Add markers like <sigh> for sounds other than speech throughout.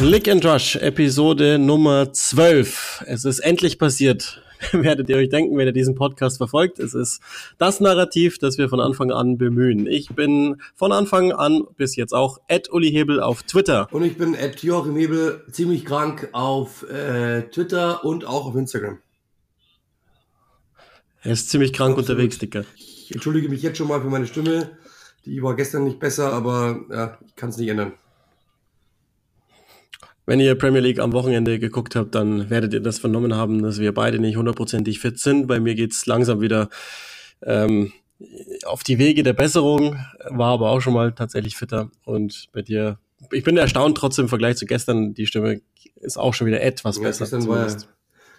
Click and Rush, Episode Nummer 12. Es ist endlich passiert. <laughs> Werdet ihr euch denken, wenn ihr diesen Podcast verfolgt. Es ist das Narrativ, das wir von Anfang an bemühen. Ich bin von Anfang an bis jetzt auch Ed Uli Hebel auf Twitter. Und ich bin Ed Joachim Hebel, ziemlich krank auf äh, Twitter und auch auf Instagram. Er ist ziemlich krank Absolut. unterwegs, Dicker. Ich entschuldige mich jetzt schon mal für meine Stimme. Die war gestern nicht besser, aber ja, ich kann es nicht ändern. Wenn ihr Premier League am Wochenende geguckt habt, dann werdet ihr das vernommen haben, dass wir beide nicht hundertprozentig fit sind. Bei mir geht's langsam wieder ähm, auf die Wege der Besserung, war aber auch schon mal tatsächlich fitter. Und bei dir, ich bin erstaunt trotzdem im Vergleich zu gestern, die Stimme ist auch schon wieder etwas ja, besser. Gestern, war,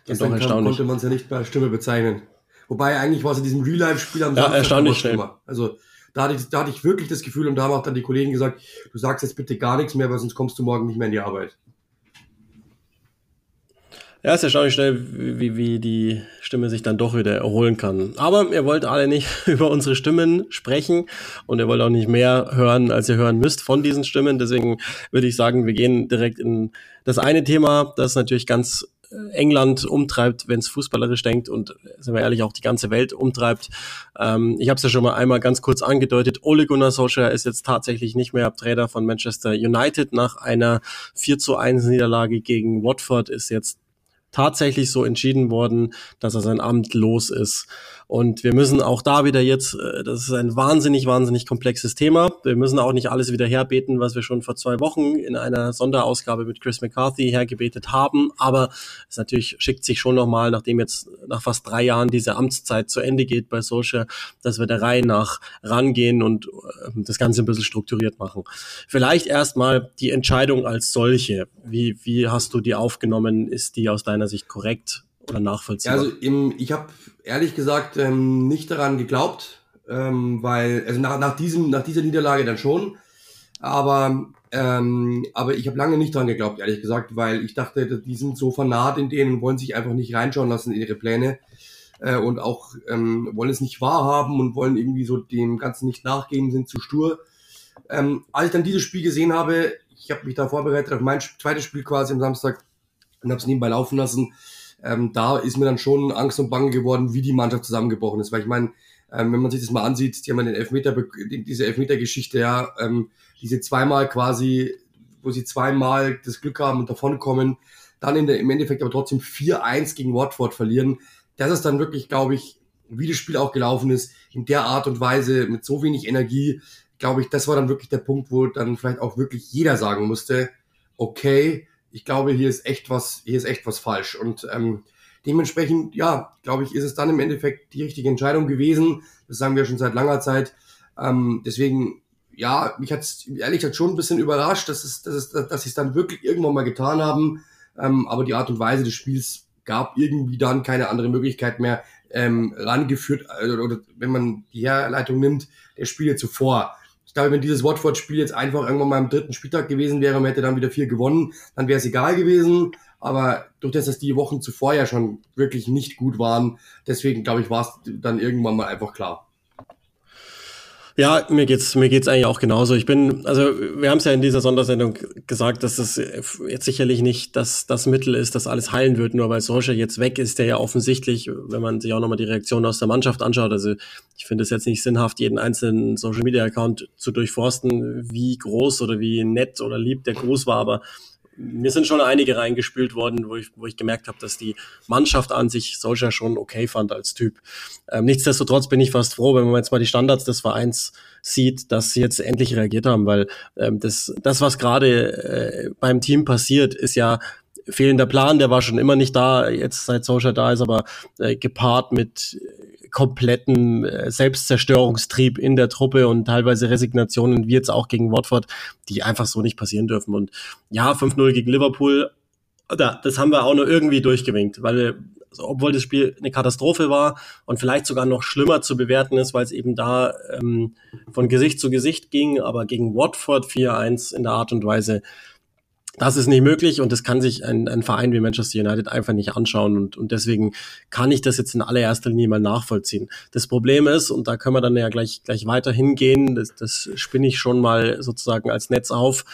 gestern kam, konnte man es ja nicht bei Stimme bezeichnen. Wobei eigentlich war es in diesem Real-Life-Spiel am ja, Samstag erstaunlich schnell. Also da hatte, ich, da hatte ich wirklich das Gefühl und da haben auch dann die Kollegen gesagt, du sagst jetzt bitte gar nichts mehr, weil sonst kommst du morgen nicht mehr in die Arbeit. Ja, ist erstaunlich schnell, wie, wie die Stimme sich dann doch wieder erholen kann. Aber ihr wollt alle nicht <laughs> über unsere Stimmen sprechen und ihr wollt auch nicht mehr hören, als ihr hören müsst von diesen Stimmen. Deswegen würde ich sagen, wir gehen direkt in das eine Thema, das natürlich ganz äh, England umtreibt, wenn es fußballerisch denkt und sind wir ehrlich auch die ganze Welt umtreibt. Ähm, ich habe es ja schon mal einmal ganz kurz angedeutet. Ole Gunnar Solskjaer ist jetzt tatsächlich nicht mehr Trainer von Manchester United nach einer 4 zu 1 Niederlage gegen Watford ist jetzt tatsächlich so entschieden worden, dass er sein Amt los ist. Und wir müssen auch da wieder jetzt, äh, das ist ein wahnsinnig, wahnsinnig komplexes Thema. Wir müssen auch nicht alles wieder herbeten, was wir schon vor zwei Wochen in einer Sonderausgabe mit Chris McCarthy hergebetet haben. Aber es natürlich schickt sich schon nochmal, nachdem jetzt nach fast drei Jahren diese Amtszeit zu Ende geht bei Social, dass wir der Reihe nach rangehen und äh, das Ganze ein bisschen strukturiert machen. Vielleicht erstmal die Entscheidung als solche. Wie, wie hast du die aufgenommen? Ist die aus deiner Sicht korrekt? Oder nachvollziehbar? Also im, ich habe ehrlich gesagt ähm, nicht daran geglaubt, ähm, weil also nach, nach diesem nach dieser Niederlage dann schon, aber ähm, aber ich habe lange nicht daran geglaubt, ehrlich gesagt, weil ich dachte, die sind so vernarrt in denen wollen sich einfach nicht reinschauen lassen in ihre Pläne äh, und auch ähm, wollen es nicht wahrhaben und wollen irgendwie so dem Ganzen nicht nachgeben, sind zu stur. Ähm, als ich dann dieses Spiel gesehen habe, ich habe mich da vorbereitet auf mein zweites Spiel quasi am Samstag und habe es nebenbei laufen lassen ähm, da ist mir dann schon Angst und Bange geworden, wie die Mannschaft zusammengebrochen ist. Weil ich meine, ähm, wenn man sich das mal ansieht, die haben den Elfmeter, diese Elfmeter-Geschichte, ja, ähm, diese zweimal quasi, wo sie zweimal das Glück haben und davonkommen, dann in der, im Endeffekt aber trotzdem 4-1 gegen Watford verlieren. Das ist dann wirklich, glaube ich, wie das Spiel auch gelaufen ist, in der Art und Weise, mit so wenig Energie, glaube ich, das war dann wirklich der Punkt, wo dann vielleicht auch wirklich jeder sagen musste, okay, ich glaube, hier ist echt was, hier ist echt was falsch. Und ähm, dementsprechend, ja, glaube ich, ist es dann im Endeffekt die richtige Entscheidung gewesen. Das sagen wir schon seit langer Zeit. Ähm, deswegen, ja, mich hat es ehrlich gesagt schon ein bisschen überrascht, dass es, dass es, dass sie es dann wirklich irgendwann mal getan haben. Ähm, aber die Art und Weise des Spiels gab irgendwie dann keine andere Möglichkeit mehr ähm, rangeführt, oder, oder wenn man die Herleitung nimmt, der Spiele zuvor. Ich glaube, wenn dieses Watford-Spiel jetzt einfach irgendwann mal am dritten Spieltag gewesen wäre, man hätte dann wieder vier gewonnen, dann wäre es egal gewesen. Aber durch das, dass die Wochen zuvor ja schon wirklich nicht gut waren, deswegen glaube ich, war es dann irgendwann mal einfach klar. Ja, mir geht's mir geht's eigentlich auch genauso. Ich bin, also wir haben es ja in dieser Sondersendung gesagt, dass das jetzt sicherlich nicht das das Mittel ist, das alles heilen wird, nur weil Solskjaer jetzt weg ist, der ja offensichtlich, wenn man sich auch nochmal die Reaktion aus der Mannschaft anschaut, also ich finde es jetzt nicht sinnhaft, jeden einzelnen Social Media Account zu durchforsten, wie groß oder wie nett oder lieb der Gruß war, aber mir sind schon einige reingespült worden, wo ich, wo ich gemerkt habe, dass die Mannschaft an sich solcher schon okay fand als Typ. Ähm, nichtsdestotrotz bin ich fast froh, wenn man jetzt mal die Standards des Vereins sieht, dass sie jetzt endlich reagiert haben, weil ähm, das, das, was gerade äh, beim Team passiert, ist ja fehlender Plan, der war schon immer nicht da, jetzt seit Social da ist, aber äh, gepaart mit kompletten äh, Selbstzerstörungstrieb in der Truppe und teilweise Resignationen, wie jetzt auch gegen Watford, die einfach so nicht passieren dürfen. Und ja, 5-0 gegen Liverpool, da, das haben wir auch nur irgendwie durchgewinkt, weil also, obwohl das Spiel eine Katastrophe war und vielleicht sogar noch schlimmer zu bewerten ist, weil es eben da ähm, von Gesicht zu Gesicht ging, aber gegen Watford 4-1 in der Art und Weise, das ist nicht möglich und das kann sich ein, ein Verein wie Manchester United einfach nicht anschauen und, und deswegen kann ich das jetzt in allererster Linie mal nachvollziehen. Das Problem ist, und da können wir dann ja gleich, gleich weiter hingehen, das, das spinne ich schon mal sozusagen als Netz auf,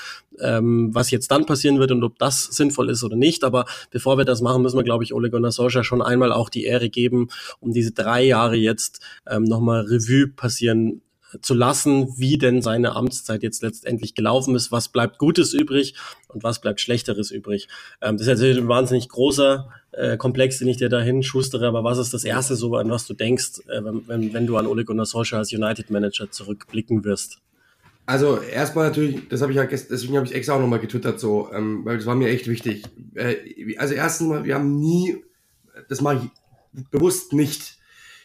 ähm, was jetzt dann passieren wird und ob das sinnvoll ist oder nicht. Aber bevor wir das machen, müssen wir, glaube ich, Ole Gunnar Solskjaer schon einmal auch die Ehre geben, um diese drei Jahre jetzt ähm, nochmal Revue passieren zu lassen, wie denn seine Amtszeit jetzt letztendlich gelaufen ist, was bleibt Gutes übrig und was bleibt Schlechteres übrig. Ähm, das ist natürlich ein wahnsinnig großer äh, Komplex, den ich dir dahin schustere, aber was ist das Erste so, an was du denkst, äh, wenn, wenn du an Ole Gunnar Solskjaer als United-Manager zurückblicken wirst? Also erstmal natürlich, das habe ich ja gestern, deswegen habe ich extra auch nochmal getwittert, so, ähm, weil das war mir echt wichtig. Äh, also erstens mal, wir haben nie, das mache ich bewusst nicht,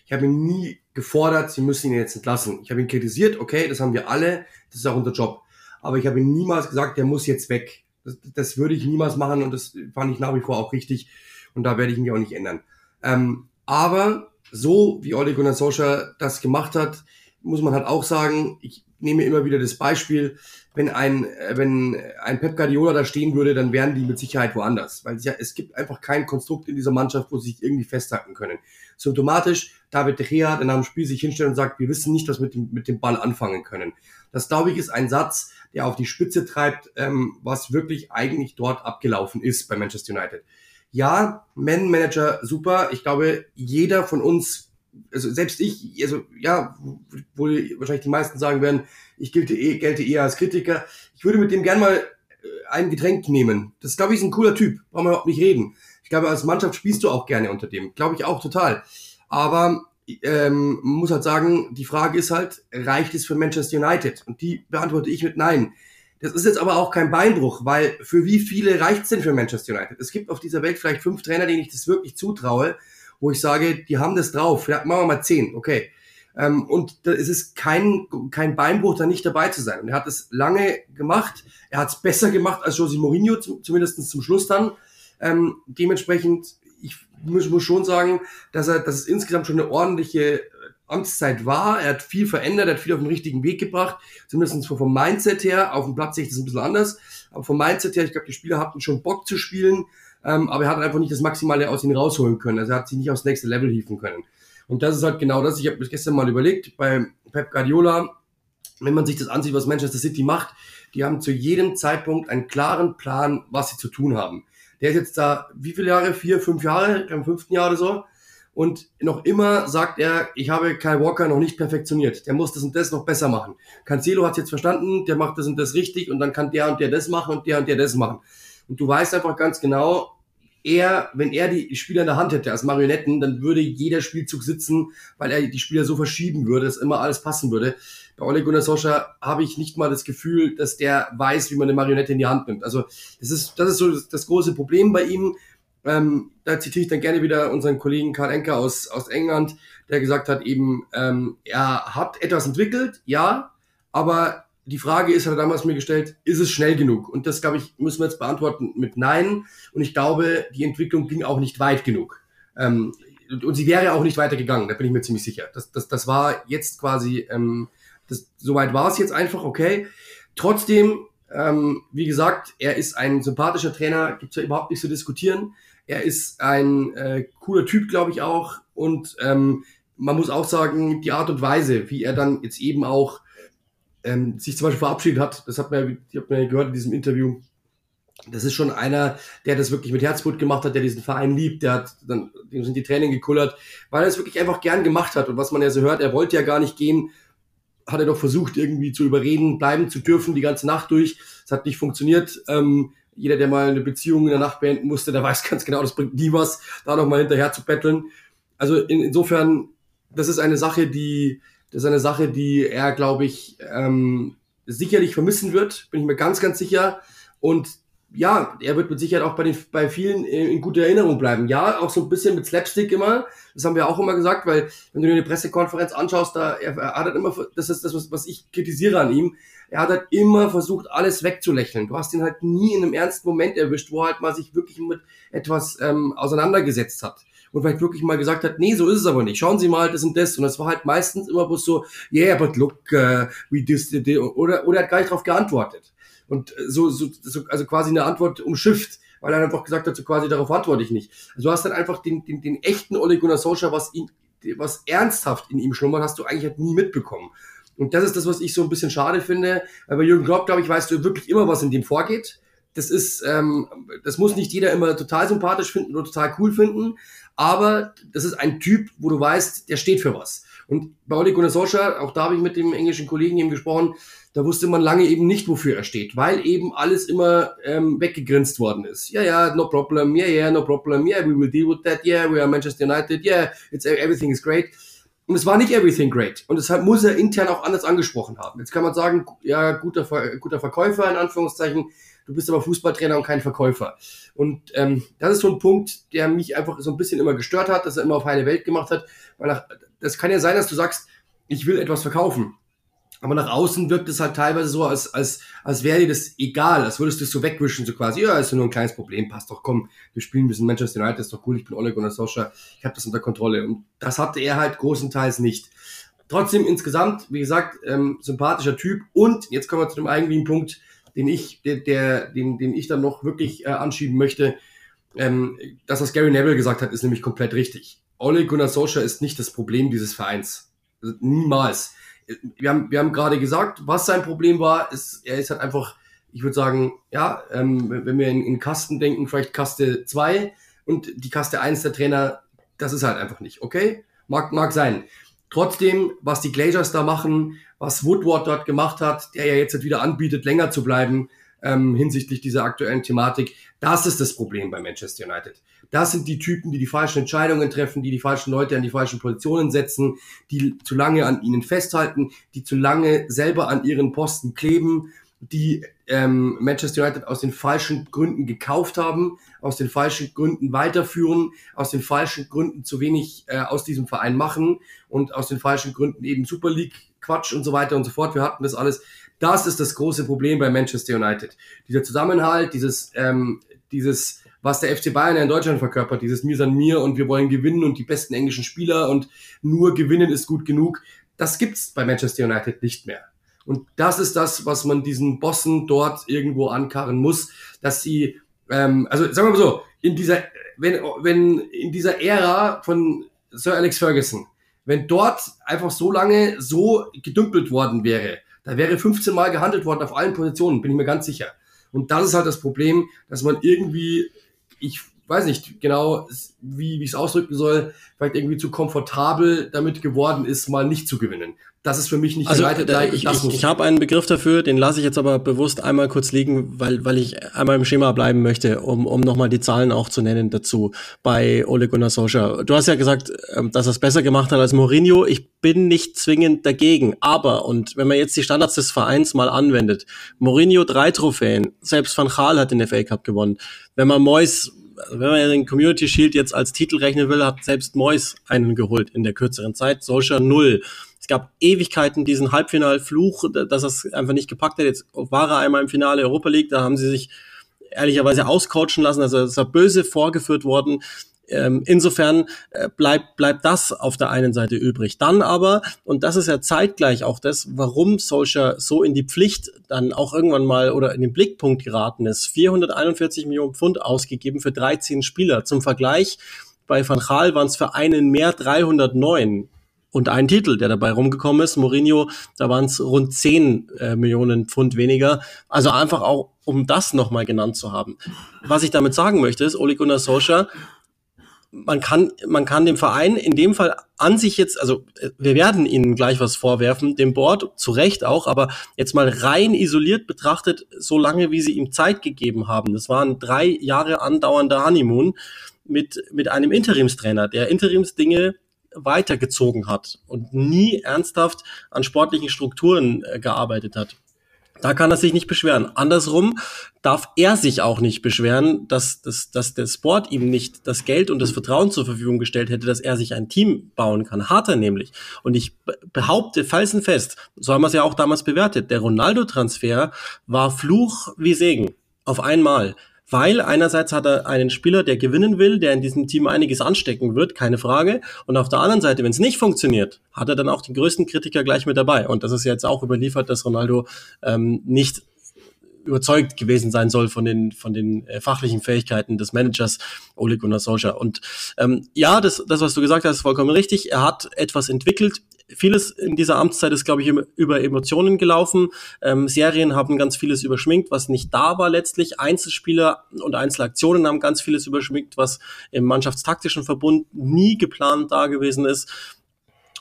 ich habe ihn nie gefordert, sie müssen ihn jetzt entlassen. Ich habe ihn kritisiert, okay, das haben wir alle, das ist auch unser Job. Aber ich habe ihm niemals gesagt, der muss jetzt weg. Das, das würde ich niemals machen und das fand ich nach wie vor auch richtig und da werde ich mich auch nicht ändern. Ähm, aber so wie Ole Gunnar Solskjaer das gemacht hat, muss man halt auch sagen, ich nehme immer wieder das Beispiel, wenn ein, äh, wenn ein Pep Guardiola da stehen würde, dann wären die mit Sicherheit woanders. Weil es ja, es gibt einfach kein Konstrukt in dieser Mannschaft, wo sie sich irgendwie festhalten können. Symptomatisch, David De Gea, der nach dem Spiel sich hinstellt und sagt, wir wissen nicht, was wir mit dem, mit dem Ball anfangen können. Das, glaube ich, ist ein Satz, der auf die Spitze treibt, ähm, was wirklich eigentlich dort abgelaufen ist bei Manchester United. Ja, Man-Manager, super. Ich glaube, jeder von uns also selbst ich, also ja, wo wahrscheinlich die meisten sagen werden, ich gelte, eh, gelte eher als Kritiker. Ich würde mit dem gern mal äh, ein Getränk nehmen. Das glaube ich ist ein cooler Typ, brauchen wir überhaupt nicht reden. Ich glaube, als Mannschaft spielst du auch gerne unter dem, glaube ich auch total. Aber ähm, muss halt sagen, die Frage ist halt, reicht es für Manchester United? Und die beantworte ich mit Nein. Das ist jetzt aber auch kein Beinbruch, weil für wie viele reicht es denn für Manchester United? Es gibt auf dieser Welt vielleicht fünf Trainer, denen ich das wirklich zutraue wo ich sage, die haben das drauf. Vielleicht machen wir mal zehn, okay. Ähm, und da ist es kein, kein Beinbruch, da nicht dabei zu sein. Und er hat es lange gemacht. Er hat es besser gemacht als José Mourinho, zumindest zum Schluss dann. Ähm, dementsprechend, ich muss, muss schon sagen, dass er, dass es insgesamt schon eine ordentliche Amtszeit war. Er hat viel verändert, er hat viel auf den richtigen Weg gebracht. Zumindest vom Mindset her. Auf dem Platz sehe ich das ein bisschen anders. Aber vom Mindset her, ich glaube, die Spieler hatten schon Bock zu spielen ähm, aber er hat einfach nicht das Maximale aus ihnen rausholen können. Also er hat sie nicht aufs nächste Level hieven können. Und das ist halt genau das. Ich habe mir gestern mal überlegt, bei Pep Guardiola, wenn man sich das ansieht, was Manchester City macht, die haben zu jedem Zeitpunkt einen klaren Plan, was sie zu tun haben. Der ist jetzt da, wie viele Jahre? Vier, fünf Jahre, im fünften Jahr oder so. Und noch immer sagt er, ich habe Kyle Walker noch nicht perfektioniert. Der muss das und das noch besser machen. Cancelo hat jetzt verstanden, der macht das und das richtig und dann kann der und der das machen und der und der das machen. Und du weißt einfach ganz genau, er, wenn er die Spieler in der Hand hätte als Marionetten, dann würde jeder Spielzug sitzen, weil er die Spieler so verschieben würde, dass immer alles passen würde. Bei Ole Gunnar Solskjaer habe ich nicht mal das Gefühl, dass der weiß, wie man eine Marionette in die Hand nimmt. Also das ist, das ist so das, das große Problem bei ihm. Ähm, da zitiere ich dann gerne wieder unseren Kollegen Karl Enker aus, aus England, der gesagt hat eben, ähm, er hat etwas entwickelt, ja, aber die Frage ist, hat er damals mir gestellt, ist es schnell genug? Und das, glaube ich, müssen wir jetzt beantworten mit Nein. Und ich glaube, die Entwicklung ging auch nicht weit genug. Ähm, und sie wäre auch nicht weitergegangen, da bin ich mir ziemlich sicher. Das, das, das war jetzt quasi, ähm, das, soweit war es jetzt einfach, okay. Trotzdem, ähm, wie gesagt, er ist ein sympathischer Trainer, gibt's ja überhaupt nicht zu diskutieren. Er ist ein äh, cooler Typ, glaube ich auch. Und ähm, man muss auch sagen, die Art und Weise, wie er dann jetzt eben auch ähm, sich zum Beispiel verabschiedet hat, das hat man, ich hab man gehört in diesem Interview, das ist schon einer, der das wirklich mit Herzblut gemacht hat, der diesen Verein liebt, der hat, dann, dem sind die Tränen gekullert, weil er es wirklich einfach gern gemacht hat. Und was man ja so hört, er wollte ja gar nicht gehen, hat er doch versucht, irgendwie zu überreden, bleiben zu dürfen, die ganze Nacht durch. Es hat nicht funktioniert. Ähm, jeder, der mal eine Beziehung in der Nacht beenden musste, der weiß ganz genau, das bringt nie was, da noch mal hinterher zu betteln. Also in, insofern, das ist eine Sache, die, das ist eine Sache, die er, glaube ich, ähm, sicherlich vermissen wird, bin ich mir ganz, ganz sicher. Und ja, er wird mit Sicherheit auch bei, den, bei vielen in, guter Erinnerung bleiben. Ja, auch so ein bisschen mit Slapstick immer. Das haben wir auch immer gesagt, weil wenn du dir eine Pressekonferenz anschaust, da er, er hat halt immer, das ist das, was, was ich kritisiere an ihm. Er hat halt immer versucht, alles wegzulächeln. Du hast ihn halt nie in einem ernsten Moment erwischt, wo er halt mal sich wirklich mit etwas ähm, auseinandergesetzt hat und vielleicht wirklich mal gesagt hat, nee, so ist es aber nicht. Schauen Sie mal, das und das. Und das war halt meistens immer bloß so, yeah, but look, uh, we this, oder, oder er hat gar nicht darauf geantwortet. Und so, so, so also quasi eine Antwort umschifft, weil er einfach gesagt hat, so quasi darauf antworte ich nicht. Also du hast dann einfach den, den, den echten Ole Gunnar Solskjaer, was ihn, was ernsthaft in ihm schlummert, hast du eigentlich halt nie mitbekommen. Und das ist das, was ich so ein bisschen schade finde. Weil bei Jürgen Klopp, glaube ich, weißt du wirklich immer, was in dem vorgeht. Das ist, ähm, das muss nicht jeder immer total sympathisch finden oder total cool finden, aber das ist ein Typ, wo du weißt, der steht für was. Und bei Ole Gunnar Solskjaer, auch da habe ich mit dem englischen Kollegen eben gesprochen, da wusste man lange eben nicht, wofür er steht, weil eben alles immer ähm, weggegrinst worden ist. Ja, ja, no problem, yeah, yeah, no problem, yeah, we will deal with that, yeah, we are Manchester United, yeah, it's everything is great. Und es war nicht everything great. Und deshalb muss er intern auch anders angesprochen haben. Jetzt kann man sagen, ja, guter, guter Verkäufer in Anführungszeichen, du bist aber Fußballtrainer und kein Verkäufer. Und ähm, das ist so ein Punkt, der mich einfach so ein bisschen immer gestört hat, dass er immer auf heile Welt gemacht hat. Weil nach, das kann ja sein, dass du sagst, ich will etwas verkaufen. Aber nach außen wirkt es halt teilweise so, als, als, als wäre dir das egal, als würdest du es so wegwischen, so quasi, ja, ist nur ein kleines Problem, passt doch, komm, wir spielen ein bisschen Manchester United, ist doch cool, ich bin Oleg und Sascha, ich habe das unter Kontrolle. Und das hatte er halt großenteils nicht. Trotzdem insgesamt, wie gesagt, ähm, sympathischer Typ. Und jetzt kommen wir zu dem eigentlichen Punkt, den ich, der, der, den, den ich dann noch wirklich äh, anschieben möchte. Ähm, das, was Gary Neville gesagt hat, ist nämlich komplett richtig. Ole Gunnar Solskjaer ist nicht das Problem dieses Vereins. Also niemals. Wir haben, wir haben gerade gesagt, was sein Problem war. Ist, er ist halt einfach, ich würde sagen, ja, ähm, wenn wir in, in Kasten denken, vielleicht Kaste 2 und die Kaste 1 der Trainer, das ist halt einfach nicht. Okay? Mag, mag sein. Trotzdem, was die Glazers da machen, was Woodward dort gemacht hat, der ja jetzt wieder anbietet, länger zu bleiben ähm, hinsichtlich dieser aktuellen Thematik, das ist das Problem bei Manchester United. Das sind die Typen, die die falschen Entscheidungen treffen, die die falschen Leute an die falschen Positionen setzen, die zu lange an ihnen festhalten, die zu lange selber an ihren Posten kleben, die ähm, Manchester United aus den falschen Gründen gekauft haben, aus den falschen Gründen weiterführen, aus den falschen Gründen zu wenig äh, aus diesem Verein machen und aus den falschen Gründen eben Super League Quatsch und so weiter und so fort. Wir hatten das alles. Das ist das große Problem bei Manchester United. Dieser Zusammenhalt, dieses, ähm, dieses, was der FC Bayern in Deutschland verkörpert, dieses Mir san mir und wir wollen gewinnen und die besten englischen Spieler und nur gewinnen ist gut genug. Das gibt's bei Manchester United nicht mehr. Und das ist das, was man diesen Bossen dort irgendwo ankarren muss, dass sie, ähm, also sagen wir mal so, in dieser, wenn, wenn in dieser Ära von Sir Alex Ferguson, wenn dort einfach so lange so gedümpelt worden wäre, da wäre 15 Mal gehandelt worden auf allen Positionen, bin ich mir ganz sicher. Und das ist halt das Problem, dass man irgendwie, ich weiß nicht genau, wie, wie ich es ausdrücken soll, vielleicht irgendwie zu komfortabel damit geworden ist, mal nicht zu gewinnen das ist für mich nicht also, United Like. Ich, ich, ich habe einen Begriff dafür, den lasse ich jetzt aber bewusst einmal kurz liegen, weil, weil ich einmal im Schema bleiben möchte, um, um nochmal die Zahlen auch zu nennen dazu bei Ole Gunnar Solskjaer. Du hast ja gesagt, ähm, dass er es besser gemacht hat als Mourinho. Ich bin nicht zwingend dagegen, aber, und wenn man jetzt die Standards des Vereins mal anwendet, Mourinho drei Trophäen, selbst Van Gaal hat den FA Cup gewonnen. Wenn man Mois wenn man den Community Shield jetzt als Titel rechnen will, hat selbst Mois einen geholt in der kürzeren Zeit, Solskjaer null. Es gab Ewigkeiten diesen Halbfinalfluch, dass es einfach nicht gepackt hat. Jetzt war er einmal im Finale Europa League, da haben sie sich ehrlicherweise auscoachen lassen. Also es war böse vorgeführt worden. Ähm, insofern äh, bleibt, bleibt das auf der einen Seite übrig. Dann aber, und das ist ja zeitgleich auch das, warum Solskjaer so in die Pflicht dann auch irgendwann mal oder in den Blickpunkt geraten ist. 441 Millionen Pfund ausgegeben für 13 Spieler. Zum Vergleich, bei Van Gaal waren es für einen mehr 309 und ein Titel, der dabei rumgekommen ist. Mourinho, da waren es rund 10 äh, Millionen Pfund weniger. Also einfach auch, um das nochmal genannt zu haben. Was ich damit sagen möchte, ist, Ole Gunnar Solskjaer, man kann, man kann dem Verein in dem Fall an sich jetzt, also äh, wir werden ihnen gleich was vorwerfen, dem Board zu Recht auch, aber jetzt mal rein isoliert betrachtet, so lange wie sie ihm Zeit gegeben haben. Das waren drei Jahre andauernder Honeymoon mit, mit einem Interimstrainer, der Interimsdinge weitergezogen hat und nie ernsthaft an sportlichen Strukturen äh, gearbeitet hat. Da kann er sich nicht beschweren. Andersrum darf er sich auch nicht beschweren, dass, dass, dass der Sport ihm nicht das Geld und das Vertrauen zur Verfügung gestellt hätte, dass er sich ein Team bauen kann. Hat er nämlich. Und ich behaupte felsenfest, so haben wir es ja auch damals bewertet, der Ronaldo-Transfer war Fluch wie Segen. Auf einmal weil einerseits hat er einen Spieler, der gewinnen will, der in diesem Team einiges anstecken wird, keine Frage. Und auf der anderen Seite, wenn es nicht funktioniert, hat er dann auch die größten Kritiker gleich mit dabei. Und das ist jetzt auch überliefert, dass Ronaldo ähm, nicht überzeugt gewesen sein soll von den, von den äh, fachlichen Fähigkeiten des Managers Ole Gunnar Solskjaer. Und ähm, ja, das, das, was du gesagt hast, ist vollkommen richtig. Er hat etwas entwickelt. Vieles in dieser Amtszeit ist, glaube ich, über Emotionen gelaufen. Ähm, Serien haben ganz vieles überschminkt, was nicht da war letztlich. Einzelspieler und Einzelaktionen haben ganz vieles überschminkt, was im mannschaftstaktischen Verbund nie geplant da gewesen ist.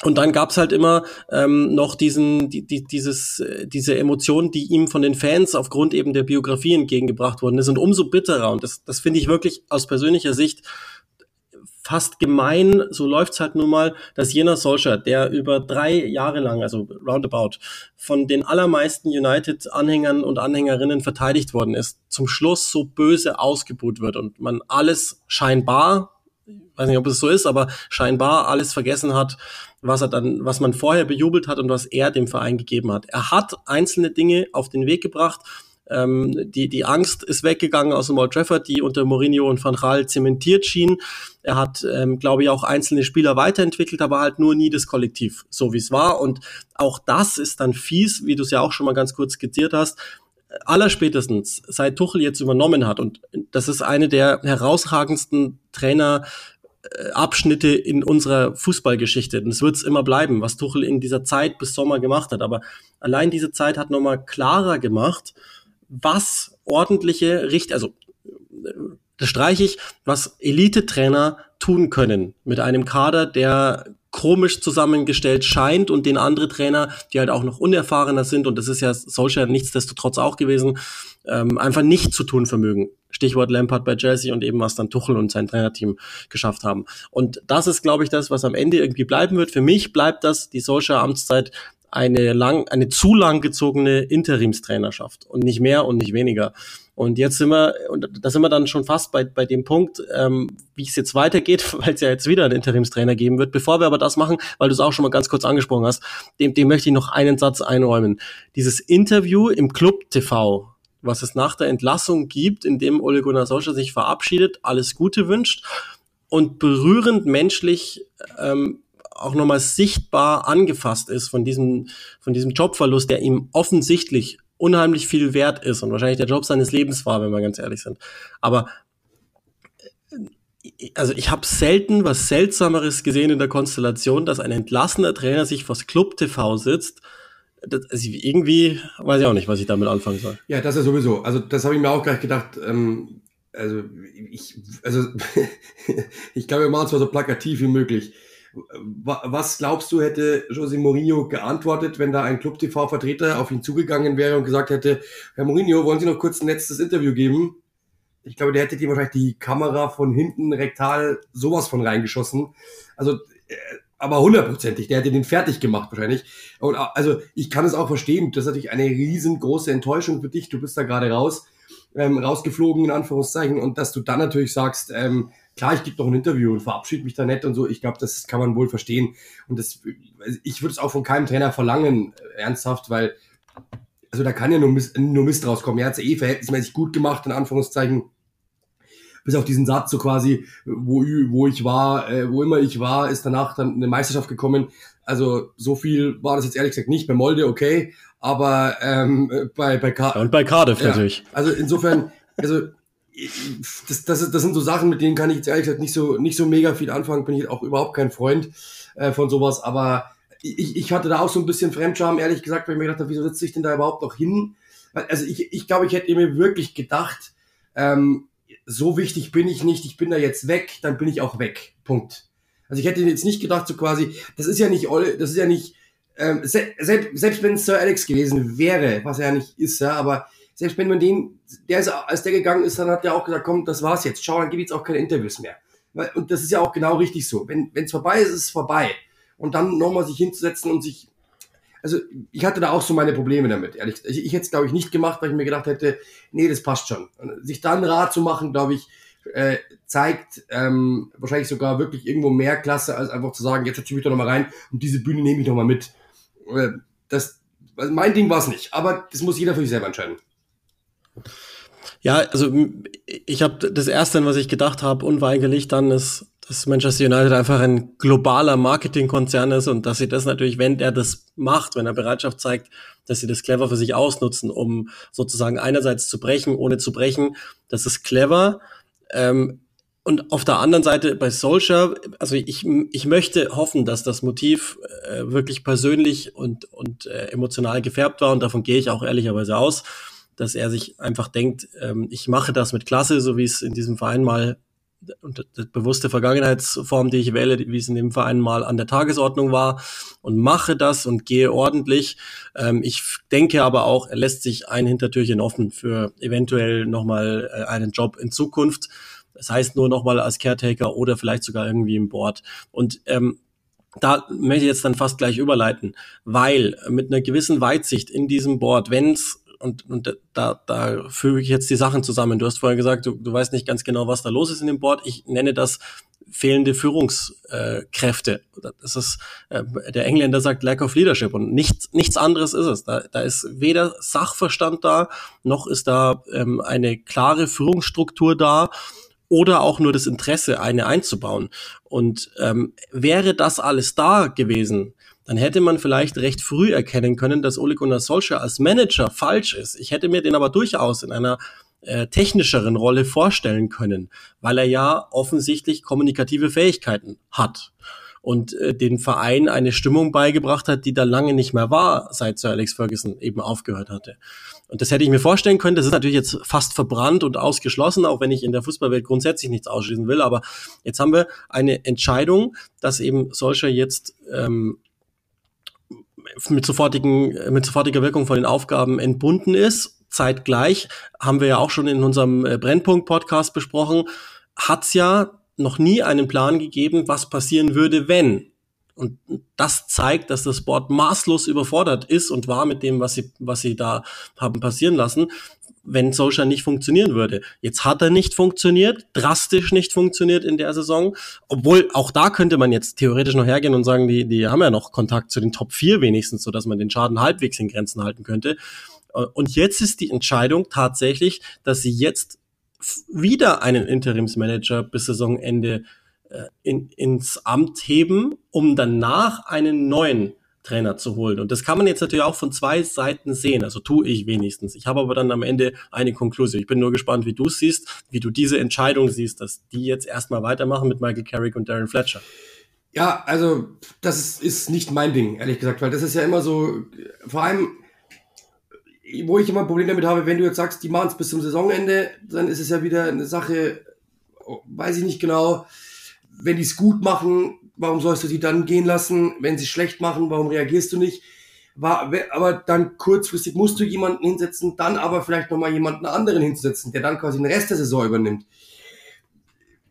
Und dann gab's halt immer ähm, noch diesen, die, die, dieses, äh, diese Emotionen, die ihm von den Fans aufgrund eben der Biografie entgegengebracht wurden. Das sind umso bitterer. Und das, das finde ich wirklich aus persönlicher Sicht fast gemein, so läuft's halt nun mal, dass jener Solskjaer, der über drei Jahre lang, also roundabout, von den allermeisten United-Anhängern und Anhängerinnen verteidigt worden ist, zum Schluss so böse ausgebuht wird und man alles scheinbar weiß nicht, ob es so ist, aber scheinbar alles vergessen hat, was er dann, was man vorher bejubelt hat und was er dem Verein gegeben hat. Er hat einzelne Dinge auf den Weg gebracht. Ähm, die, die Angst ist weggegangen aus dem Old Trafford, die unter Mourinho und Van Gaal zementiert schien. Er hat, ähm, glaube ich, auch einzelne Spieler weiterentwickelt, aber halt nur nie das Kollektiv, so wie es war. Und auch das ist dann fies, wie du es ja auch schon mal ganz kurz skizziert hast allerspätestens seit Tuchel jetzt übernommen hat, und das ist eine der herausragendsten Trainer äh, in unserer Fußballgeschichte. Und es wird es immer bleiben, was Tuchel in dieser Zeit bis Sommer gemacht hat. Aber allein diese Zeit hat nochmal klarer gemacht, was ordentliche Richt, also das streiche ich, was Elite-Trainer tun können mit einem Kader, der komisch zusammengestellt scheint und den andere Trainer, die halt auch noch unerfahrener sind, und das ist ja Solskjaer nichtsdestotrotz auch gewesen, ähm, einfach nicht zu tun vermögen. Stichwort Lampard bei Chelsea und eben was dann Tuchel und sein Trainerteam geschafft haben. Und das ist, glaube ich, das, was am Ende irgendwie bleiben wird. Für mich bleibt das die Solskjaer Amtszeit eine lang, eine zu lang gezogene Interimstrainerschaft und nicht mehr und nicht weniger. Und jetzt sind wir, und da sind wir dann schon fast bei, bei dem Punkt, ähm, wie es jetzt weitergeht, <laughs> weil es ja jetzt wieder einen Interimstrainer geben wird. Bevor wir aber das machen, weil du es auch schon mal ganz kurz angesprochen hast, dem, dem möchte ich noch einen Satz einräumen. Dieses Interview im Club TV, was es nach der Entlassung gibt, in dem Ole Gunnar Solskjaer sich verabschiedet, alles Gute wünscht und berührend menschlich ähm, auch nochmal sichtbar angefasst ist von diesem, von diesem Jobverlust, der ihm offensichtlich unheimlich viel wert ist und wahrscheinlich der Job seines Lebens war, wenn wir ganz ehrlich sind. Aber äh, also ich habe selten was Seltsameres gesehen in der Konstellation, dass ein entlassener Trainer sich vors Club TV sitzt das, also irgendwie weiß ich auch nicht, was ich damit anfangen soll. Ja, das ist sowieso. Also das habe ich mir auch gleich gedacht. Ähm, also ich, also <laughs> ich glaube, wir machen es mal so plakativ wie möglich. Was glaubst du, hätte José Mourinho geantwortet, wenn da ein Club-TV-Vertreter auf ihn zugegangen wäre und gesagt hätte, Herr Mourinho, wollen Sie noch kurz ein letztes Interview geben? Ich glaube, der hätte dir wahrscheinlich die Kamera von hinten rektal sowas von reingeschossen. Also äh, aber hundertprozentig. Der hätte den fertig gemacht wahrscheinlich. Und also ich kann es auch verstehen. Das ist natürlich eine riesengroße Enttäuschung für dich. Du bist da gerade raus, ähm, rausgeflogen in Anführungszeichen. Und dass du dann natürlich sagst, ähm, klar, ich gebe doch ein Interview und verabschiede mich da nett und so. Ich glaube, das kann man wohl verstehen. Und das, ich würde es auch von keinem Trainer verlangen, äh, ernsthaft, weil also da kann ja nur Mist, nur Mist rauskommen. Er hat es eh verhältnismäßig gut gemacht, in Anführungszeichen bis auf diesen Satz so quasi, wo, wo ich war, äh, wo immer ich war, ist danach dann eine Meisterschaft gekommen. Also so viel war das jetzt ehrlich gesagt nicht. Bei Molde okay, aber ähm, bei bei Car und bei Cardiff ja, natürlich. Also insofern, also das, das, das sind so Sachen, mit denen kann ich jetzt ehrlich gesagt nicht so nicht so mega viel anfangen. Bin ich auch überhaupt kein Freund äh, von sowas. Aber ich, ich hatte da auch so ein bisschen Fremdscham, ehrlich gesagt, weil ich mir gedacht habe, wieso sitze ich denn da überhaupt noch hin? Also ich, ich glaube, ich hätte mir wirklich gedacht, ähm, so wichtig bin ich nicht, ich bin da jetzt weg, dann bin ich auch weg. Punkt. Also ich hätte jetzt nicht gedacht, so quasi, das ist ja nicht, das ist ja nicht, ähm, se selbst, selbst wenn es Sir Alex gewesen wäre, was er ja nicht ist, ja, aber selbst wenn man den, der ist, als der gegangen ist, dann hat der auch gesagt, komm, das war's jetzt, schau, dann gibt jetzt auch keine Interviews mehr. Und das ist ja auch genau richtig so. Wenn es vorbei ist, ist es vorbei. Und dann nochmal sich hinzusetzen und sich also ich hatte da auch so meine Probleme damit, ehrlich. Ich, ich hätte es, glaube ich, nicht gemacht, weil ich mir gedacht hätte, nee, das passt schon. Sich dann Rat zu machen, glaube ich, äh, zeigt ähm, wahrscheinlich sogar wirklich irgendwo mehr Klasse, als einfach zu sagen, jetzt setze ich mich doch nochmal rein und diese Bühne nehme ich nochmal mit. Äh, das, also mein Ding war es nicht, aber das muss jeder für sich selber entscheiden. Ja, also ich habe das erste, was ich gedacht habe, unweigerlich dann ist dass Manchester United einfach ein globaler Marketingkonzern ist und dass sie das natürlich, wenn er das macht, wenn er Bereitschaft zeigt, dass sie das clever für sich ausnutzen, um sozusagen einerseits zu brechen, ohne zu brechen, das ist clever. Ähm, und auf der anderen Seite bei Solskjaer, also ich, ich möchte hoffen, dass das Motiv äh, wirklich persönlich und, und äh, emotional gefärbt war und davon gehe ich auch ehrlicherweise aus, dass er sich einfach denkt, ähm, ich mache das mit Klasse, so wie es in diesem Verein mal und die bewusste Vergangenheitsform, die ich wähle, wie es in dem Verein mal an der Tagesordnung war und mache das und gehe ordentlich. Ähm, ich denke aber auch, er lässt sich ein Hintertürchen offen für eventuell nochmal äh, einen Job in Zukunft. Das heißt nur nochmal als Caretaker oder vielleicht sogar irgendwie im Board. Und ähm, da möchte ich jetzt dann fast gleich überleiten, weil mit einer gewissen Weitsicht in diesem Board, wenn es und, und da, da füge ich jetzt die Sachen zusammen. Du hast vorher gesagt, du, du weißt nicht ganz genau, was da los ist in dem Board. Ich nenne das fehlende Führungskräfte. Das ist, äh, der Engländer sagt Lack of Leadership und nichts, nichts anderes ist es. Da, da ist weder Sachverstand da, noch ist da ähm, eine klare Führungsstruktur da oder auch nur das Interesse, eine einzubauen. Und ähm, wäre das alles da gewesen, dann hätte man vielleicht recht früh erkennen können, dass Ole Gunnar Solskjaer als Manager falsch ist. Ich hätte mir den aber durchaus in einer äh, technischeren Rolle vorstellen können, weil er ja offensichtlich kommunikative Fähigkeiten hat und äh, den Verein eine Stimmung beigebracht hat, die da lange nicht mehr war, seit Sir Alex Ferguson eben aufgehört hatte. Und das hätte ich mir vorstellen können. Das ist natürlich jetzt fast verbrannt und ausgeschlossen, auch wenn ich in der Fußballwelt grundsätzlich nichts ausschließen will. Aber jetzt haben wir eine Entscheidung, dass eben solcher jetzt ähm, mit sofortigen, mit sofortiger Wirkung von den Aufgaben entbunden ist. Zeitgleich haben wir ja auch schon in unserem äh, Brennpunkt-Podcast besprochen, hat's ja noch nie einen Plan gegeben, was passieren würde, wenn. Und das zeigt, dass das Board maßlos überfordert ist und war mit dem, was sie, was sie da haben passieren lassen wenn Solskjaer nicht funktionieren würde. Jetzt hat er nicht funktioniert, drastisch nicht funktioniert in der Saison, obwohl auch da könnte man jetzt theoretisch noch hergehen und sagen, die, die haben ja noch Kontakt zu den Top 4 wenigstens, so dass man den Schaden halbwegs in Grenzen halten könnte. Und jetzt ist die Entscheidung tatsächlich, dass sie jetzt wieder einen Interimsmanager bis Saisonende äh, in, ins Amt heben, um danach einen neuen Trainer zu holen. Und das kann man jetzt natürlich auch von zwei Seiten sehen. Also tue ich wenigstens. Ich habe aber dann am Ende eine Konklusion. Ich bin nur gespannt, wie du es siehst, wie du diese Entscheidung siehst, dass die jetzt erstmal weitermachen mit Michael Carrick und Darren Fletcher. Ja, also das ist, nicht mein Ding, ehrlich gesagt, weil das ist ja immer so, vor allem, wo ich immer ein Problem damit habe, wenn du jetzt sagst, die machen es bis zum Saisonende, dann ist es ja wieder eine Sache, weiß ich nicht genau, wenn die es gut machen, warum sollst du die dann gehen lassen? Wenn sie schlecht machen, warum reagierst du nicht? War, aber dann kurzfristig musst du jemanden hinsetzen, dann aber vielleicht nochmal jemanden anderen hinzusetzen, der dann quasi den Rest der Saison übernimmt.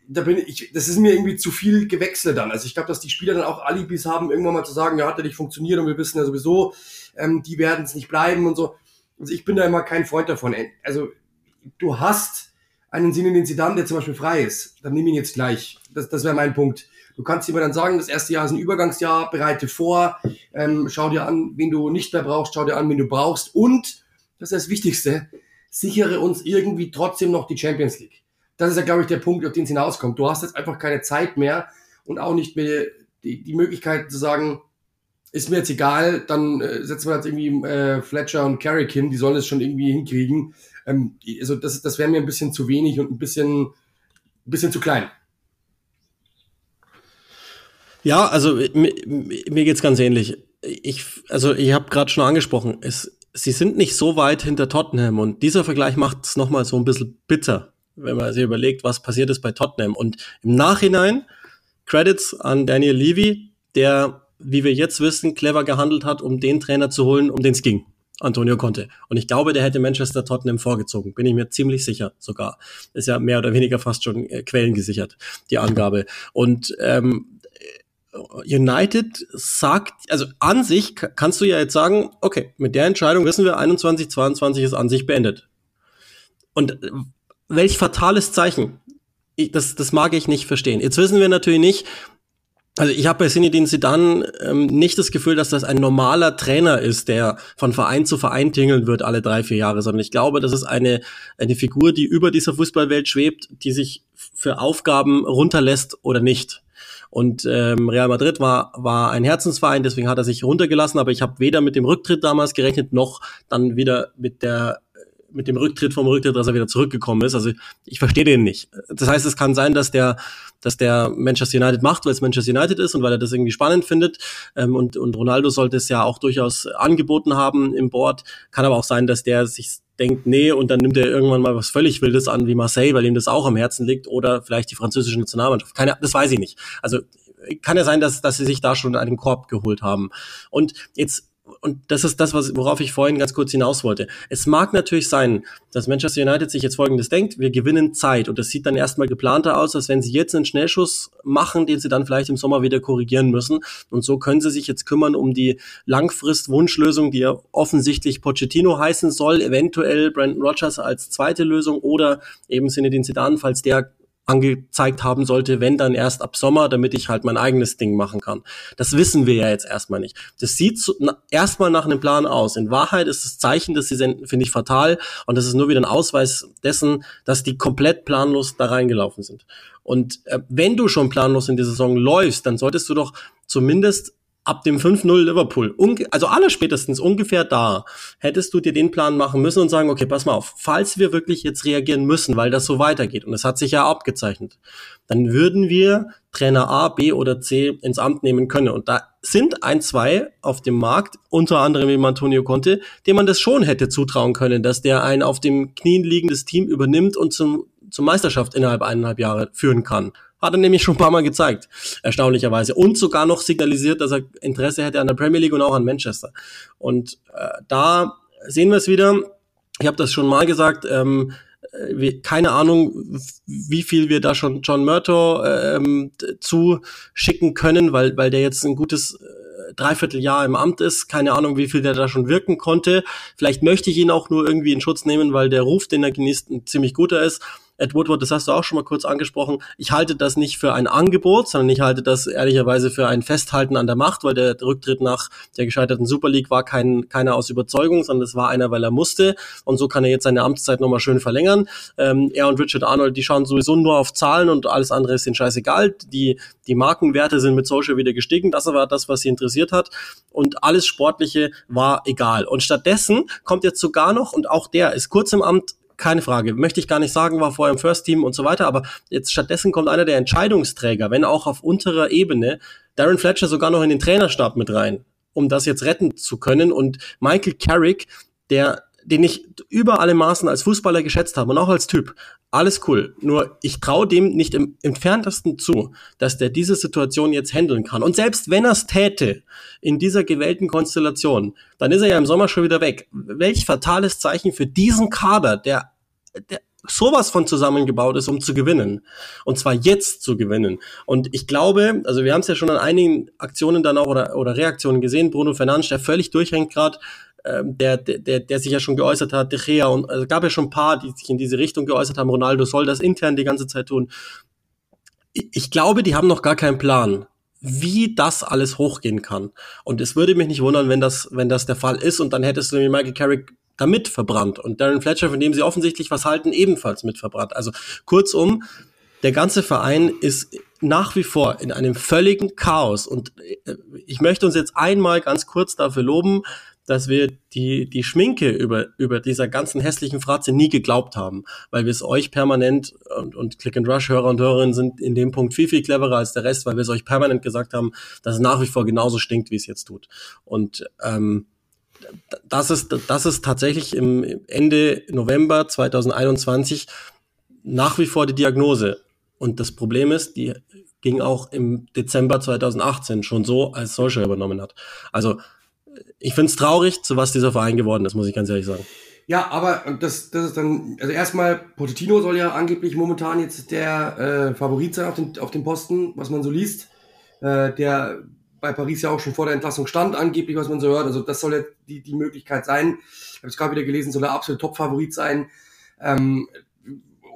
Da bin ich, das ist mir irgendwie zu viel gewechselt dann. Also ich glaube, dass die Spieler dann auch Alibis haben, irgendwann mal zu sagen, ja, hat er nicht funktioniert und wir wissen ja sowieso, ähm, die werden es nicht bleiben und so. Also ich bin da immer kein Freund davon. Also du hast einen Sinn in den Sedan, der zum Beispiel frei ist. Dann nimm ihn jetzt gleich. Das, das wäre mein Punkt. Du kannst immer dann sagen, das erste Jahr ist ein Übergangsjahr, bereite vor, ähm, schau dir an, wen du nicht mehr brauchst, schau dir an, wen du brauchst und, das ist das Wichtigste, sichere uns irgendwie trotzdem noch die Champions League. Das ist ja, glaube ich, der Punkt, auf den es hinauskommt. Du hast jetzt einfach keine Zeit mehr und auch nicht mehr die, die Möglichkeit zu sagen, ist mir jetzt egal, dann äh, setzen wir jetzt irgendwie äh, Fletcher und Carrick hin, die sollen es schon irgendwie hinkriegen. Ähm, also das, das wäre mir ein bisschen zu wenig und ein bisschen, ein bisschen zu klein. Ja, also mir, mir geht's ganz ähnlich. Ich, also ich habe gerade schon angesprochen, es, sie sind nicht so weit hinter Tottenham und dieser Vergleich macht es nochmal so ein bisschen bitter, wenn man sich überlegt, was passiert ist bei Tottenham. Und im Nachhinein Credits an Daniel Levy, der, wie wir jetzt wissen, clever gehandelt hat, um den Trainer zu holen, um den es ging. Antonio Conte. Und ich glaube, der hätte Manchester Tottenham vorgezogen. Bin ich mir ziemlich sicher sogar. Ist ja mehr oder weniger fast schon äh, quellengesichert, die Angabe. Und ähm, United sagt, also an sich kannst du ja jetzt sagen, okay, mit der Entscheidung wissen wir, 21, 22 ist an sich beendet. Und äh, welch fatales Zeichen. Ich, das, das mag ich nicht verstehen. Jetzt wissen wir natürlich nicht, also ich habe bei Zinedine Zidane ähm, nicht das Gefühl, dass das ein normaler Trainer ist, der von Verein zu Verein tingeln wird alle drei, vier Jahre, sondern ich glaube, das ist eine, eine Figur, die über dieser Fußballwelt schwebt, die sich für Aufgaben runterlässt oder nicht. Und ähm, Real Madrid war, war ein Herzensverein, deswegen hat er sich runtergelassen, aber ich habe weder mit dem Rücktritt damals gerechnet, noch dann wieder mit der mit dem Rücktritt vom Rücktritt, dass er wieder zurückgekommen ist. Also ich verstehe den nicht. Das heißt, es kann sein, dass der, dass der Manchester United macht, weil es Manchester United ist und weil er das irgendwie spannend findet. Ähm, und, und Ronaldo sollte es ja auch durchaus angeboten haben im Board. Kann aber auch sein, dass der sich denkt, nee, und dann nimmt er irgendwann mal was völlig Wildes an wie Marseille, weil ihm das auch am Herzen liegt, oder vielleicht die französische Nationalmannschaft. Keine, das weiß ich nicht. Also kann ja sein, dass, dass sie sich da schon einen Korb geholt haben. Und jetzt und das ist das, was, worauf ich vorhin ganz kurz hinaus wollte. Es mag natürlich sein, dass Manchester United sich jetzt Folgendes denkt, wir gewinnen Zeit und das sieht dann erstmal geplanter aus, als wenn sie jetzt einen Schnellschuss machen, den sie dann vielleicht im Sommer wieder korrigieren müssen und so können sie sich jetzt kümmern um die Langfrist-Wunschlösung, die ja offensichtlich Pochettino heißen soll, eventuell Brandon Rogers als zweite Lösung oder eben Zinedine Zidane, falls der angezeigt haben sollte, wenn dann erst ab Sommer, damit ich halt mein eigenes Ding machen kann. Das wissen wir ja jetzt erstmal nicht. Das sieht so, na, erstmal nach einem Plan aus. In Wahrheit ist das Zeichen, das sie senden, finde ich fatal und das ist nur wieder ein Ausweis dessen, dass die komplett planlos da reingelaufen sind. Und äh, wenn du schon planlos in die Saison läufst, dann solltest du doch zumindest ab dem 5-0 Liverpool, also alle spätestens ungefähr da, hättest du dir den Plan machen müssen und sagen, okay, pass mal auf, falls wir wirklich jetzt reagieren müssen, weil das so weitergeht, und das hat sich ja abgezeichnet, dann würden wir Trainer A, B oder C ins Amt nehmen können. Und da sind ein, zwei auf dem Markt, unter anderem eben Antonio Conte, dem man das schon hätte zutrauen können, dass der ein auf dem Knien liegendes Team übernimmt und zum, zur Meisterschaft innerhalb eineinhalb Jahre führen kann. Hat er nämlich schon ein paar Mal gezeigt, erstaunlicherweise. Und sogar noch signalisiert, dass er Interesse hätte an der Premier League und auch an Manchester. Und äh, da sehen wir es wieder. Ich habe das schon mal gesagt. Ähm, äh, keine Ahnung, wie viel wir da schon John Murto ähm, zuschicken können, weil, weil der jetzt ein gutes äh, Dreivierteljahr im Amt ist. Keine Ahnung, wie viel der da schon wirken konnte. Vielleicht möchte ich ihn auch nur irgendwie in Schutz nehmen, weil der Ruf, den er genießt, ein ziemlich guter ist. Ed Woodward, das hast du auch schon mal kurz angesprochen. Ich halte das nicht für ein Angebot, sondern ich halte das ehrlicherweise für ein Festhalten an der Macht, weil der Rücktritt nach der gescheiterten Super League war kein, keiner aus Überzeugung, sondern es war einer, weil er musste. Und so kann er jetzt seine Amtszeit nochmal schön verlängern. Ähm, er und Richard Arnold, die schauen sowieso nur auf Zahlen und alles andere ist ihnen scheißegal. Die, die Markenwerte sind mit Social wieder gestiegen. Das war das, was sie interessiert hat. Und alles Sportliche war egal. Und stattdessen kommt jetzt sogar noch, und auch der ist kurz im Amt, keine Frage. Möchte ich gar nicht sagen, war vorher im First Team und so weiter, aber jetzt stattdessen kommt einer der Entscheidungsträger, wenn auch auf unterer Ebene, Darren Fletcher sogar noch in den Trainerstab mit rein, um das jetzt retten zu können und Michael Carrick, der den ich über alle Maßen als Fußballer geschätzt habe und auch als Typ. Alles cool. Nur ich traue dem nicht im entferntesten zu, dass der diese Situation jetzt handeln kann. Und selbst wenn er es täte, in dieser gewählten Konstellation, dann ist er ja im Sommer schon wieder weg. Welch fatales Zeichen für diesen Kader, der, der sowas von zusammengebaut ist, um zu gewinnen. Und zwar jetzt zu gewinnen. Und ich glaube, also wir haben es ja schon an einigen Aktionen dann auch oder, oder Reaktionen gesehen, Bruno Fernandes, der völlig durchhängt gerade, ähm, der, der, der sich ja schon geäußert hat, De Gea und also gab ja schon ein paar, die sich in diese Richtung geäußert haben. Ronaldo soll das intern die ganze Zeit tun. Ich glaube, die haben noch gar keinen Plan, wie das alles hochgehen kann. Und es würde mich nicht wundern, wenn das, wenn das der Fall ist und dann hättest du nämlich Michael Carrick damit verbrannt und Darren Fletcher, von dem sie offensichtlich was halten, ebenfalls mit verbrannt. Also kurzum, der ganze Verein ist nach wie vor in einem völligen Chaos und äh, ich möchte uns jetzt einmal ganz kurz dafür loben, dass wir die, die Schminke über, über dieser ganzen hässlichen Fratze nie geglaubt haben, weil wir es euch permanent und, und Click-and-Rush-Hörer und Hörerinnen sind in dem Punkt viel, viel cleverer als der Rest, weil wir es euch permanent gesagt haben, dass es nach wie vor genauso stinkt, wie es jetzt tut. Und ähm, das ist, das ist tatsächlich im Ende November 2021 nach wie vor die Diagnose. Und das Problem ist, die ging auch im Dezember 2018 schon so, als Solskjaer übernommen hat. Also ich finde es traurig, zu was dieser Verein geworden ist, muss ich ganz ehrlich sagen. Ja, aber das, das ist dann, also erstmal, Pochettino soll ja angeblich momentan jetzt der äh, Favorit sein auf den, auf dem Posten, was man so liest. Äh, der bei Paris ja auch schon vor der Entlassung stand, angeblich, was man so hört. Also das soll ja die, die Möglichkeit sein. Ich habe es gerade wieder gelesen, soll er absolut Top-Favorit sein. Ähm,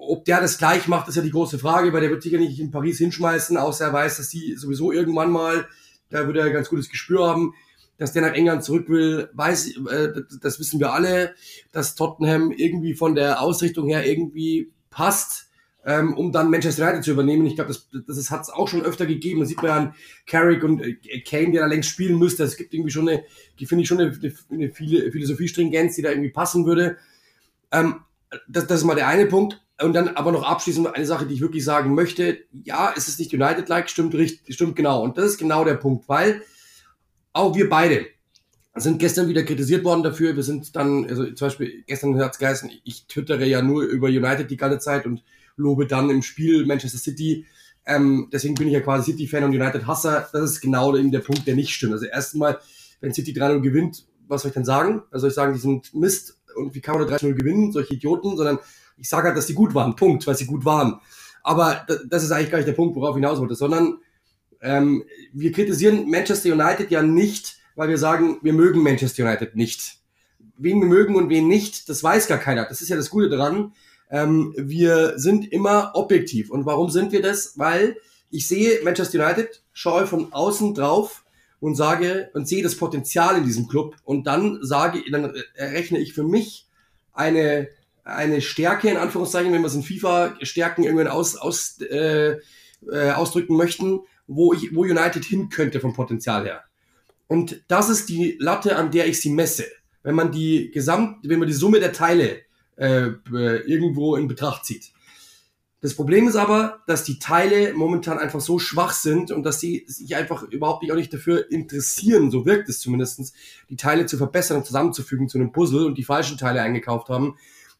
ob der das gleich macht, ist ja die große Frage, weil der wird sicher nicht in Paris hinschmeißen, außer er weiß, dass die sowieso irgendwann mal, da würde er ein ganz gutes Gespür haben, dass der nach England zurück will, weiß, äh, das wissen wir alle, dass Tottenham irgendwie von der Ausrichtung her irgendwie passt. ähm, um dann Manchester United zu übernehmen. Ich glaube, das, das, das hat es auch schon öfter gegeben. Das sieht man an Carrick und äh, Kane, der da längst spielen müsste. Es gibt irgendwie schon eine, finde ich schon eine, eine viele Philosophie-Stringenz, die da irgendwie passen würde. Ähm, das, das ist mal der eine Punkt. Und dann aber noch abschließend eine Sache, die ich wirklich sagen möchte. Ja, es ist nicht United-like, stimmt richtig, stimmt genau. Und das ist genau der Punkt, weil auch wir beide sind gestern wieder kritisiert worden dafür. Wir sind dann, also zum Beispiel gestern hat es geheißen, ich twittere ja nur über United die ganze Zeit und lobe dann im Spiel Manchester City. Ähm, deswegen bin ich ja quasi City-Fan und United-Hasser. Das ist genau eben der Punkt, der nicht stimmt. Also erstmal, wenn City 3-0 gewinnt, was soll ich denn sagen? Was soll ich sagen, die sind Mist und wie kann man 3-0 gewinnen, solche Idioten, sondern ich sage halt, dass die gut waren. Punkt, weil sie gut waren. Aber das ist eigentlich gar nicht der Punkt, worauf ich hinaus wollte, sondern ähm, wir kritisieren Manchester United ja nicht, weil wir sagen, wir mögen Manchester United nicht. Wen wir mögen und wen nicht, das weiß gar keiner. Das ist ja das Gute daran. Ähm, wir sind immer objektiv. Und warum sind wir das? Weil ich sehe Manchester United, schaue von außen drauf und sage und sehe das Potenzial in diesem Club und dann sage, dann errechne ich für mich eine eine Stärke in Anführungszeichen, wenn wir es in FIFA Stärken irgendwann aus, aus äh, äh, ausdrücken möchten, wo ich wo United hin könnte vom Potenzial her. Und das ist die Latte, an der ich sie messe. Wenn man die Gesamt, wenn man die Summe der Teile äh, irgendwo in Betracht zieht. Das Problem ist aber, dass die Teile momentan einfach so schwach sind und dass sie sich einfach überhaupt nicht auch nicht dafür interessieren, so wirkt es zumindestens, die Teile zu verbessern und zusammenzufügen zu einem Puzzle und die falschen Teile eingekauft haben,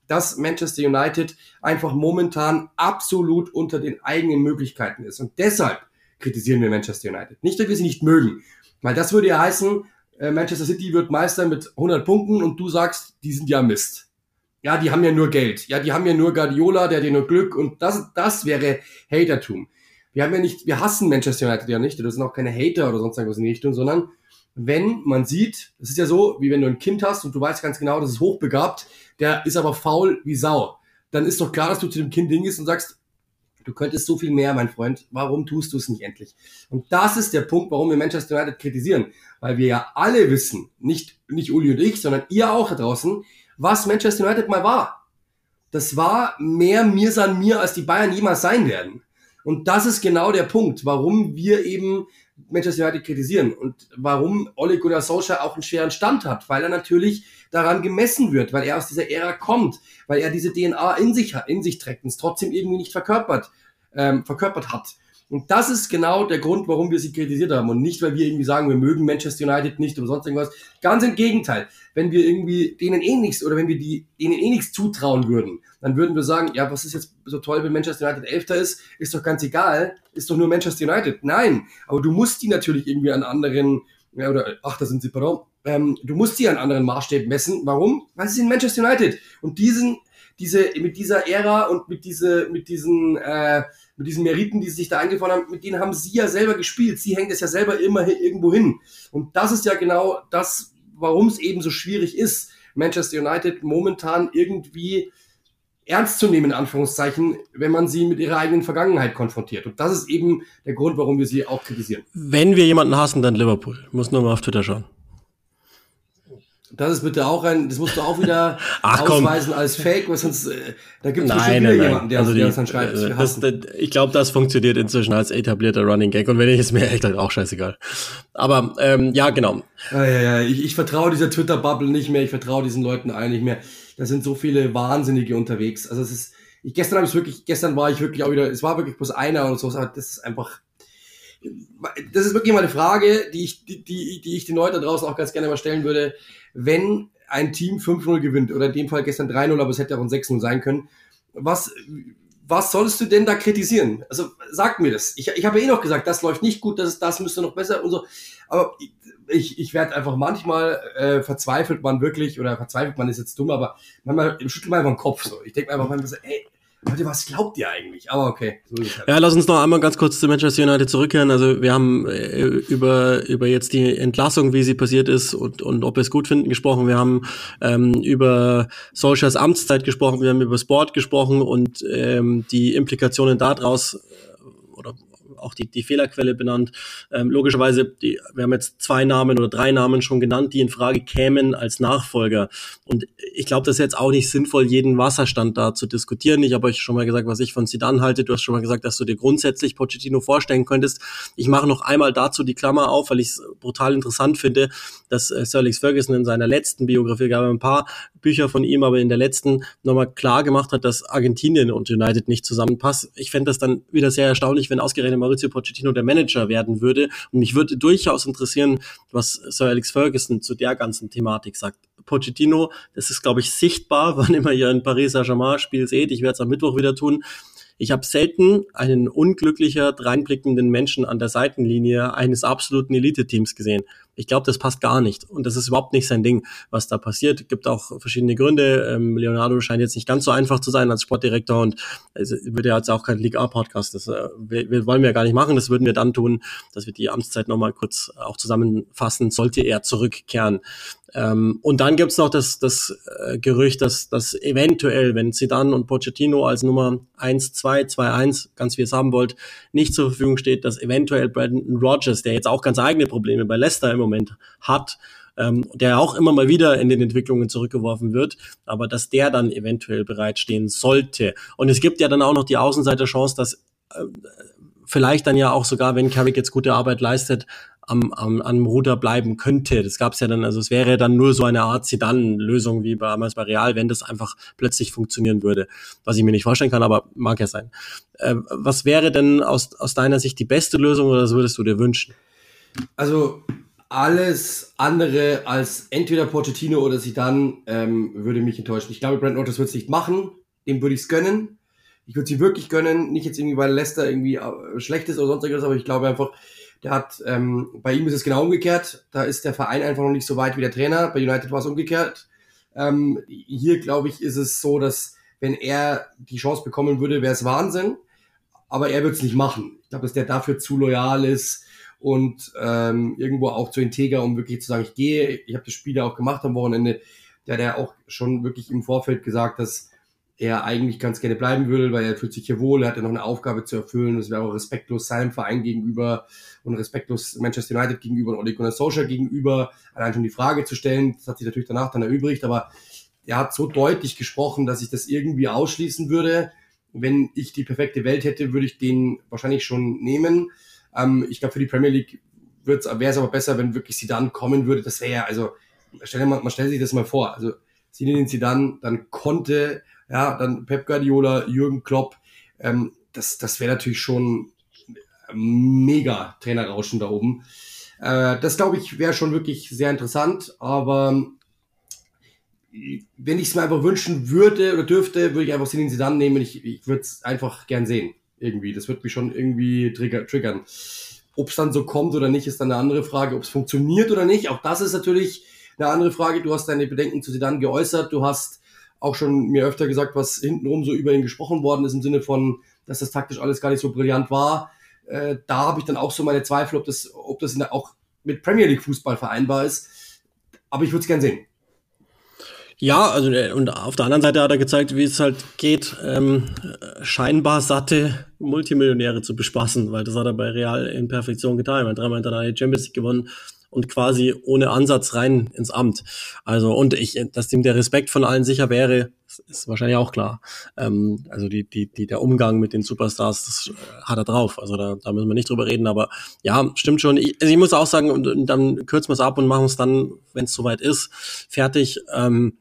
dass Manchester United einfach momentan absolut unter den eigenen Möglichkeiten ist. Und deshalb kritisieren wir Manchester United. Nicht, dass wir sie nicht mögen, weil das würde ja heißen, äh, Manchester City wird Meister mit 100 Punkten und du sagst, die sind ja Mist. Ja, die haben ja nur Geld. Ja, die haben ja nur Guardiola, der ja nur Glück und das, das wäre Hatertum. Wir haben ja nicht, wir hassen Manchester United ja nicht, das sind auch keine Hater oder sonst irgendwas in die Richtung, sondern wenn man sieht, das ist ja so, wie wenn du ein Kind hast und du weißt ganz genau, das ist hochbegabt, der ist aber faul wie Sau. Dann ist doch klar, dass du zu dem Kind hingehst und sagst, Du könntest so viel mehr, mein Freund. Warum tust du es nicht endlich? Und das ist der Punkt, warum wir Manchester United kritisieren. Weil wir ja alle wissen, nicht, nicht Uli und ich, sondern ihr auch da draußen, was Manchester United mal war. Das war mehr mir san mir, als die Bayern jemals sein werden. Und das ist genau der Punkt, warum wir eben Manchester United kritisieren und warum Ole Gunnar Solskjaer auch einen schweren Stand hat, weil er natürlich daran gemessen wird, weil er aus dieser Ära kommt, weil er diese DNA in sich, in sich trägt und es trotzdem irgendwie nicht verkörpert, ähm, verkörpert hat. Und das ist genau der Grund, warum wir sie kritisiert haben. Und nicht, weil wir irgendwie sagen, wir mögen Manchester United nicht oder sonst irgendwas. Ganz im Gegenteil. Wenn wir irgendwie denen eh nichts oder wenn wir die, denen eh nichts zutrauen würden, dann würden wir sagen, ja, was ist jetzt so toll, wenn Manchester United Elfter ist? Ist doch ganz egal. Ist doch nur Manchester United. Nein. Aber du musst die natürlich irgendwie an anderen, ja, oder, ach, da sind sie, pardon. Ähm, du musst die an anderen Maßstäben messen. Warum? Weil sie sind Manchester United. Und diesen, diese, mit dieser Ära und mit diese, mit diesen, äh, mit diesen Meriten, die sie sich da eingefahren haben, mit denen haben sie ja selber gespielt. Sie hängt es ja selber immer irgendwo hin. Und das ist ja genau das, warum es eben so schwierig ist, Manchester United momentan irgendwie ernst zu nehmen, in Anführungszeichen, wenn man sie mit ihrer eigenen Vergangenheit konfrontiert. Und das ist eben der Grund, warum wir sie auch kritisieren. Wenn wir jemanden hassen, dann Liverpool. Muss nur mal auf Twitter schauen. Das ist bitte auch ein, das musst du auch wieder <laughs> Ach, ausweisen komm. als Fake, weil sonst, äh, da gibt es bestimmt wieder jemanden, der, also der die, das dann schreibt. Äh, das, das, ich glaube, das funktioniert inzwischen als etablierter Running Gag und wenn nicht, ist mir echt halt auch scheißegal. Aber ähm, ja, genau. Ja, ja, ja. Ich, ich vertraue dieser Twitter-Bubble nicht mehr, ich vertraue diesen Leuten eigentlich nicht mehr. Da sind so viele Wahnsinnige unterwegs. Also es ist, ich, gestern habe ich wirklich, gestern war ich wirklich auch wieder, es war wirklich bloß einer oder so, aber das ist einfach, das ist wirklich mal eine Frage, die ich, die, die, die ich den Leuten da draußen auch ganz gerne mal stellen würde wenn ein Team 5-0 gewinnt, oder in dem Fall gestern 3-0, aber es hätte auch ein 6-0 sein können, was, was sollst du denn da kritisieren? Also sag mir das. Ich, ich habe ja eh noch gesagt, das läuft nicht gut, das, das müsste noch besser und so. Aber ich, ich werde einfach manchmal äh, verzweifelt man wirklich, oder verzweifelt man ist jetzt dumm, aber manchmal schüttelt man einfach den Kopf so. Ich denke mir einfach manchmal so, ey, Leute, was glaubt ihr eigentlich? Aber okay. So halt. Ja, lass uns noch einmal ganz kurz zu Manchester United zurückkehren. Also wir haben äh, über, über jetzt die Entlassung, wie sie passiert ist und, und ob wir es gut finden, gesprochen. Wir haben ähm, über Solskjaers Amtszeit gesprochen, wir haben über Sport gesprochen und ähm, die Implikationen daraus auch die, die Fehlerquelle benannt. Ähm, logischerweise, die, wir haben jetzt zwei Namen oder drei Namen schon genannt, die in Frage kämen als Nachfolger. Und ich glaube, das ist jetzt auch nicht sinnvoll, jeden Wasserstand da zu diskutieren. Ich habe euch schon mal gesagt, was ich von Zidane halte. Du hast schon mal gesagt, dass du dir grundsätzlich Pochettino vorstellen könntest. Ich mache noch einmal dazu die Klammer auf, weil ich es brutal interessant finde, dass äh, Sir Alex Ferguson in seiner letzten Biografie, gab ein paar Bücher von ihm, aber in der letzten nochmal klar gemacht hat, dass Argentinien und United nicht zusammenpasst. Ich fände das dann wieder sehr erstaunlich, wenn ausgerechnet Maurizio Pochettino der Manager werden würde. Und mich würde durchaus interessieren, was Sir Alex Ferguson zu der ganzen Thematik sagt. Pochettino, das ist, glaube ich, sichtbar, <laughs> wann immer ihr ein Paris Saint-Germain-Spiel seht. Ich werde es am Mittwoch wieder tun. Ich habe selten einen unglücklicher, dreinblickenden Menschen an der Seitenlinie eines absoluten Elite-Teams gesehen. Ich glaube, das passt gar nicht. Und das ist überhaupt nicht sein Ding, was da passiert. Gibt auch verschiedene Gründe. Ähm, Leonardo scheint jetzt nicht ganz so einfach zu sein als Sportdirektor und es wird ja jetzt auch kein League A-Podcast. Das äh, wir, wir wollen wir ja gar nicht machen. Das würden wir dann tun, dass wir die Amtszeit nochmal kurz auch zusammenfassen, sollte er zurückkehren. Ähm, und dann gibt's noch das, das äh, Gerücht, dass, dass eventuell, wenn Zidane und Pochettino als Nummer 1, 2, 2, 1, ganz wie ihr es haben wollt, nicht zur Verfügung steht, dass eventuell Brandon Rogers, der jetzt auch ganz eigene Probleme bei Leicester im Moment hat, ähm, der auch immer mal wieder in den Entwicklungen zurückgeworfen wird, aber dass der dann eventuell bereitstehen sollte. Und es gibt ja dann auch noch die Außenseiterchance, dass äh, vielleicht dann ja auch sogar, wenn Carrick jetzt gute Arbeit leistet, am, am, am Ruder bleiben könnte. Das gab es ja dann, also es wäre dann nur so eine Art Sedan-Lösung wie damals bei Real, wenn das einfach plötzlich funktionieren würde, was ich mir nicht vorstellen kann, aber mag ja sein. Äh, was wäre denn aus, aus deiner Sicht die beste Lösung oder was würdest du dir wünschen? Also alles andere als entweder Pochettino oder Zidane ähm, würde mich enttäuschen. Ich glaube, Brent Rodgers wird es nicht machen. Dem würde ich es gönnen. Ich würde sie wirklich gönnen. Nicht jetzt irgendwie, weil Leicester irgendwie äh, schlecht ist oder sonst irgendwas, aber ich glaube einfach, der hat, ähm, bei ihm ist es genau umgekehrt. Da ist der Verein einfach noch nicht so weit wie der Trainer. Bei United war es umgekehrt. Ähm, hier, glaube ich, ist es so, dass wenn er die Chance bekommen würde, wäre es Wahnsinn. Aber er wird es nicht machen. Ich glaube, dass der dafür zu loyal ist und ähm, irgendwo auch zu integer, um wirklich zu sagen, ich gehe. Ich habe das Spiel ja auch gemacht am Wochenende. Der hat ja auch schon wirklich im Vorfeld gesagt, dass er eigentlich ganz gerne bleiben will, weil er fühlt sich hier wohl, er hat ja noch eine Aufgabe zu erfüllen. Es wäre auch respektlos seinem Verein gegenüber und respektlos Manchester United gegenüber und Ole Gunnar Solskjaer gegenüber, allein schon die Frage zu stellen. Das hat sich natürlich danach dann erübrigt, aber er hat so deutlich gesprochen, dass ich das irgendwie ausschließen würde. Wenn ich die perfekte Welt hätte, würde ich den wahrscheinlich schon nehmen. Ähm, ich glaube, für die Premier League wäre es aber besser, wenn wirklich sie dann kommen würde. Das wäre ja, also, stell mal, man stellt sich das mal vor. Also, sie dann, dann konnte ja, dann Pep Guardiola, Jürgen Klopp, ähm, das, das wäre natürlich schon mega Trainerrauschen da oben. Äh, das glaube ich wäre schon wirklich sehr interessant, aber wenn ich es mir einfach wünschen würde oder dürfte, würde ich einfach sie dann nehmen. Ich, ich würde es einfach gern sehen. Irgendwie. Das wird mich schon irgendwie trigger, triggern. Ob es dann so kommt oder nicht, ist dann eine andere Frage. Ob es funktioniert oder nicht, auch das ist natürlich eine andere Frage. Du hast deine Bedenken zu Sidan geäußert. Du hast auch schon mir öfter gesagt, was hintenrum so über ihn gesprochen worden ist, im Sinne von, dass das taktisch alles gar nicht so brillant war. Äh, da habe ich dann auch so meine Zweifel, ob das, ob das auch mit Premier League Fußball vereinbar ist. Aber ich würde es gern sehen. Ja, also äh, und auf der anderen Seite hat er gezeigt, wie es halt geht, ähm, scheinbar satte Multimillionäre zu bespaßen, weil das hat er bei Real in Perfektion getan. Er hat dreimal hintereinander die Champions League gewonnen und quasi ohne Ansatz rein ins Amt. Also, und ich, dass ihm der Respekt von allen sicher wäre, ist wahrscheinlich auch klar. Ähm, also die, die, die, der Umgang mit den Superstars, das hat er drauf. Also da, da müssen wir nicht drüber reden, aber ja, stimmt schon. Ich, also ich muss auch sagen, und, und dann kürzen wir es ab und machen es dann, wenn es soweit ist, fertig. Ähm,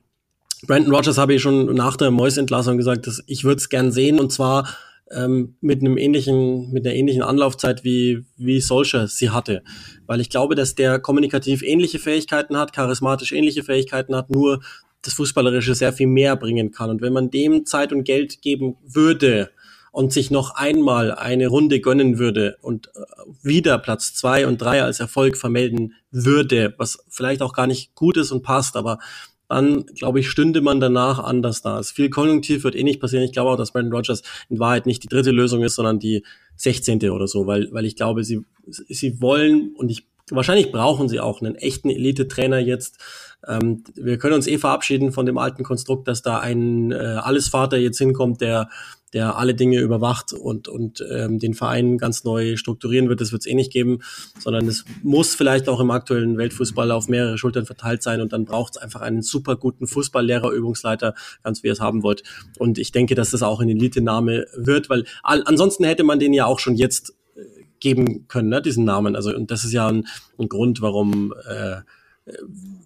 Brandon Rogers habe ich schon nach der Mois-Entlassung gesagt, dass ich würde es gern sehen und zwar ähm, mit einem ähnlichen, mit einer ähnlichen Anlaufzeit wie, wie Solskjaer sie hatte. Weil ich glaube, dass der kommunikativ ähnliche Fähigkeiten hat, charismatisch ähnliche Fähigkeiten hat, nur das Fußballerische sehr viel mehr bringen kann. Und wenn man dem Zeit und Geld geben würde und sich noch einmal eine Runde gönnen würde und äh, wieder Platz zwei und drei als Erfolg vermelden würde, was vielleicht auch gar nicht gut ist und passt, aber dann, glaube ich, stünde man danach anders da. Es viel Konjunktiv wird eh nicht passieren. Ich glaube auch, dass Brandon Rogers in Wahrheit nicht die dritte Lösung ist, sondern die 16. oder so, weil, weil ich glaube, sie, sie wollen und ich wahrscheinlich brauchen sie auch einen echten Elite-Trainer jetzt. Ähm, wir können uns eh verabschieden von dem alten Konstrukt, dass da ein äh, Allesvater jetzt hinkommt, der der alle Dinge überwacht und, und ähm, den Verein ganz neu strukturieren wird. Das wird es eh nicht geben, sondern es muss vielleicht auch im aktuellen Weltfußball auf mehrere Schultern verteilt sein und dann braucht es einfach einen super guten Fußballlehrer, Übungsleiter, ganz wie ihr es haben wollt. Und ich denke, dass das auch ein Elite-Name wird, weil ansonsten hätte man den ja auch schon jetzt äh, geben können, ne, diesen Namen. Also und das ist ja ein, ein Grund, warum äh,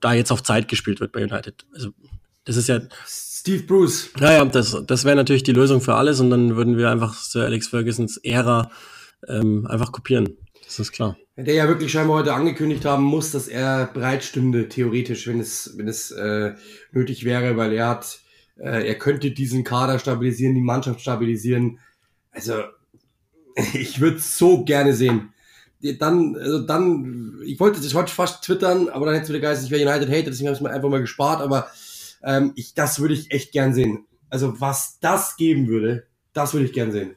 da jetzt auf Zeit gespielt wird bei United. Also das ist ja Steve Bruce. Naja, das, das wäre natürlich die Lösung für alles und dann würden wir einfach Sir Alex Fergusons Ära ähm, einfach kopieren. Das ist klar. Der ja wirklich scheinbar heute angekündigt haben muss, dass er bereit stünde, theoretisch, wenn es, wenn es äh, nötig wäre, weil er hat, äh, er könnte diesen Kader stabilisieren, die Mannschaft stabilisieren. Also, <laughs> ich würde so gerne sehen. Dann, also dann, ich wollte, ich wollte fast twittern, aber dann hätte es wieder Geist, ich wäre United Hater, deswegen habe ich es mir einfach mal gespart, aber ähm, ich, das würde ich echt gern sehen. Also was das geben würde, das würde ich gern sehen.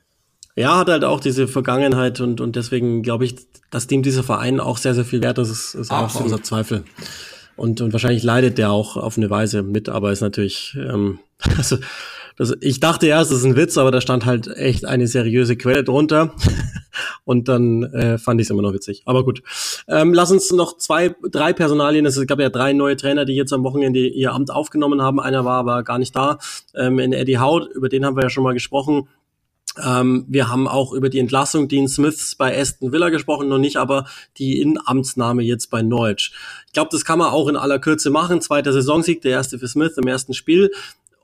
Ja, hat halt auch diese Vergangenheit und, und deswegen glaube ich, dass dem dieser Verein auch sehr, sehr viel wert ist, ist, ist auch außer Zweifel. Und, und wahrscheinlich leidet der auch auf eine Weise mit, aber ist natürlich, ähm, <laughs> also das, ich dachte erst, das ist ein Witz, aber da stand halt echt eine seriöse Quelle drunter. <laughs> Und dann äh, fand ich es immer noch witzig. Aber gut. Ähm, lass uns noch zwei, drei Personalien. Es gab ja drei neue Trainer, die jetzt am Wochenende ihr Amt aufgenommen haben. Einer war aber gar nicht da. Ähm, in Eddie Howe, über den haben wir ja schon mal gesprochen. Ähm, wir haben auch über die Entlassung Dean Smiths bei Aston Villa gesprochen, noch nicht aber die Inamtsnahme jetzt bei Norwich. Ich glaube, das kann man auch in aller Kürze machen. Zweiter Saisonsieg, der erste für Smith im ersten Spiel.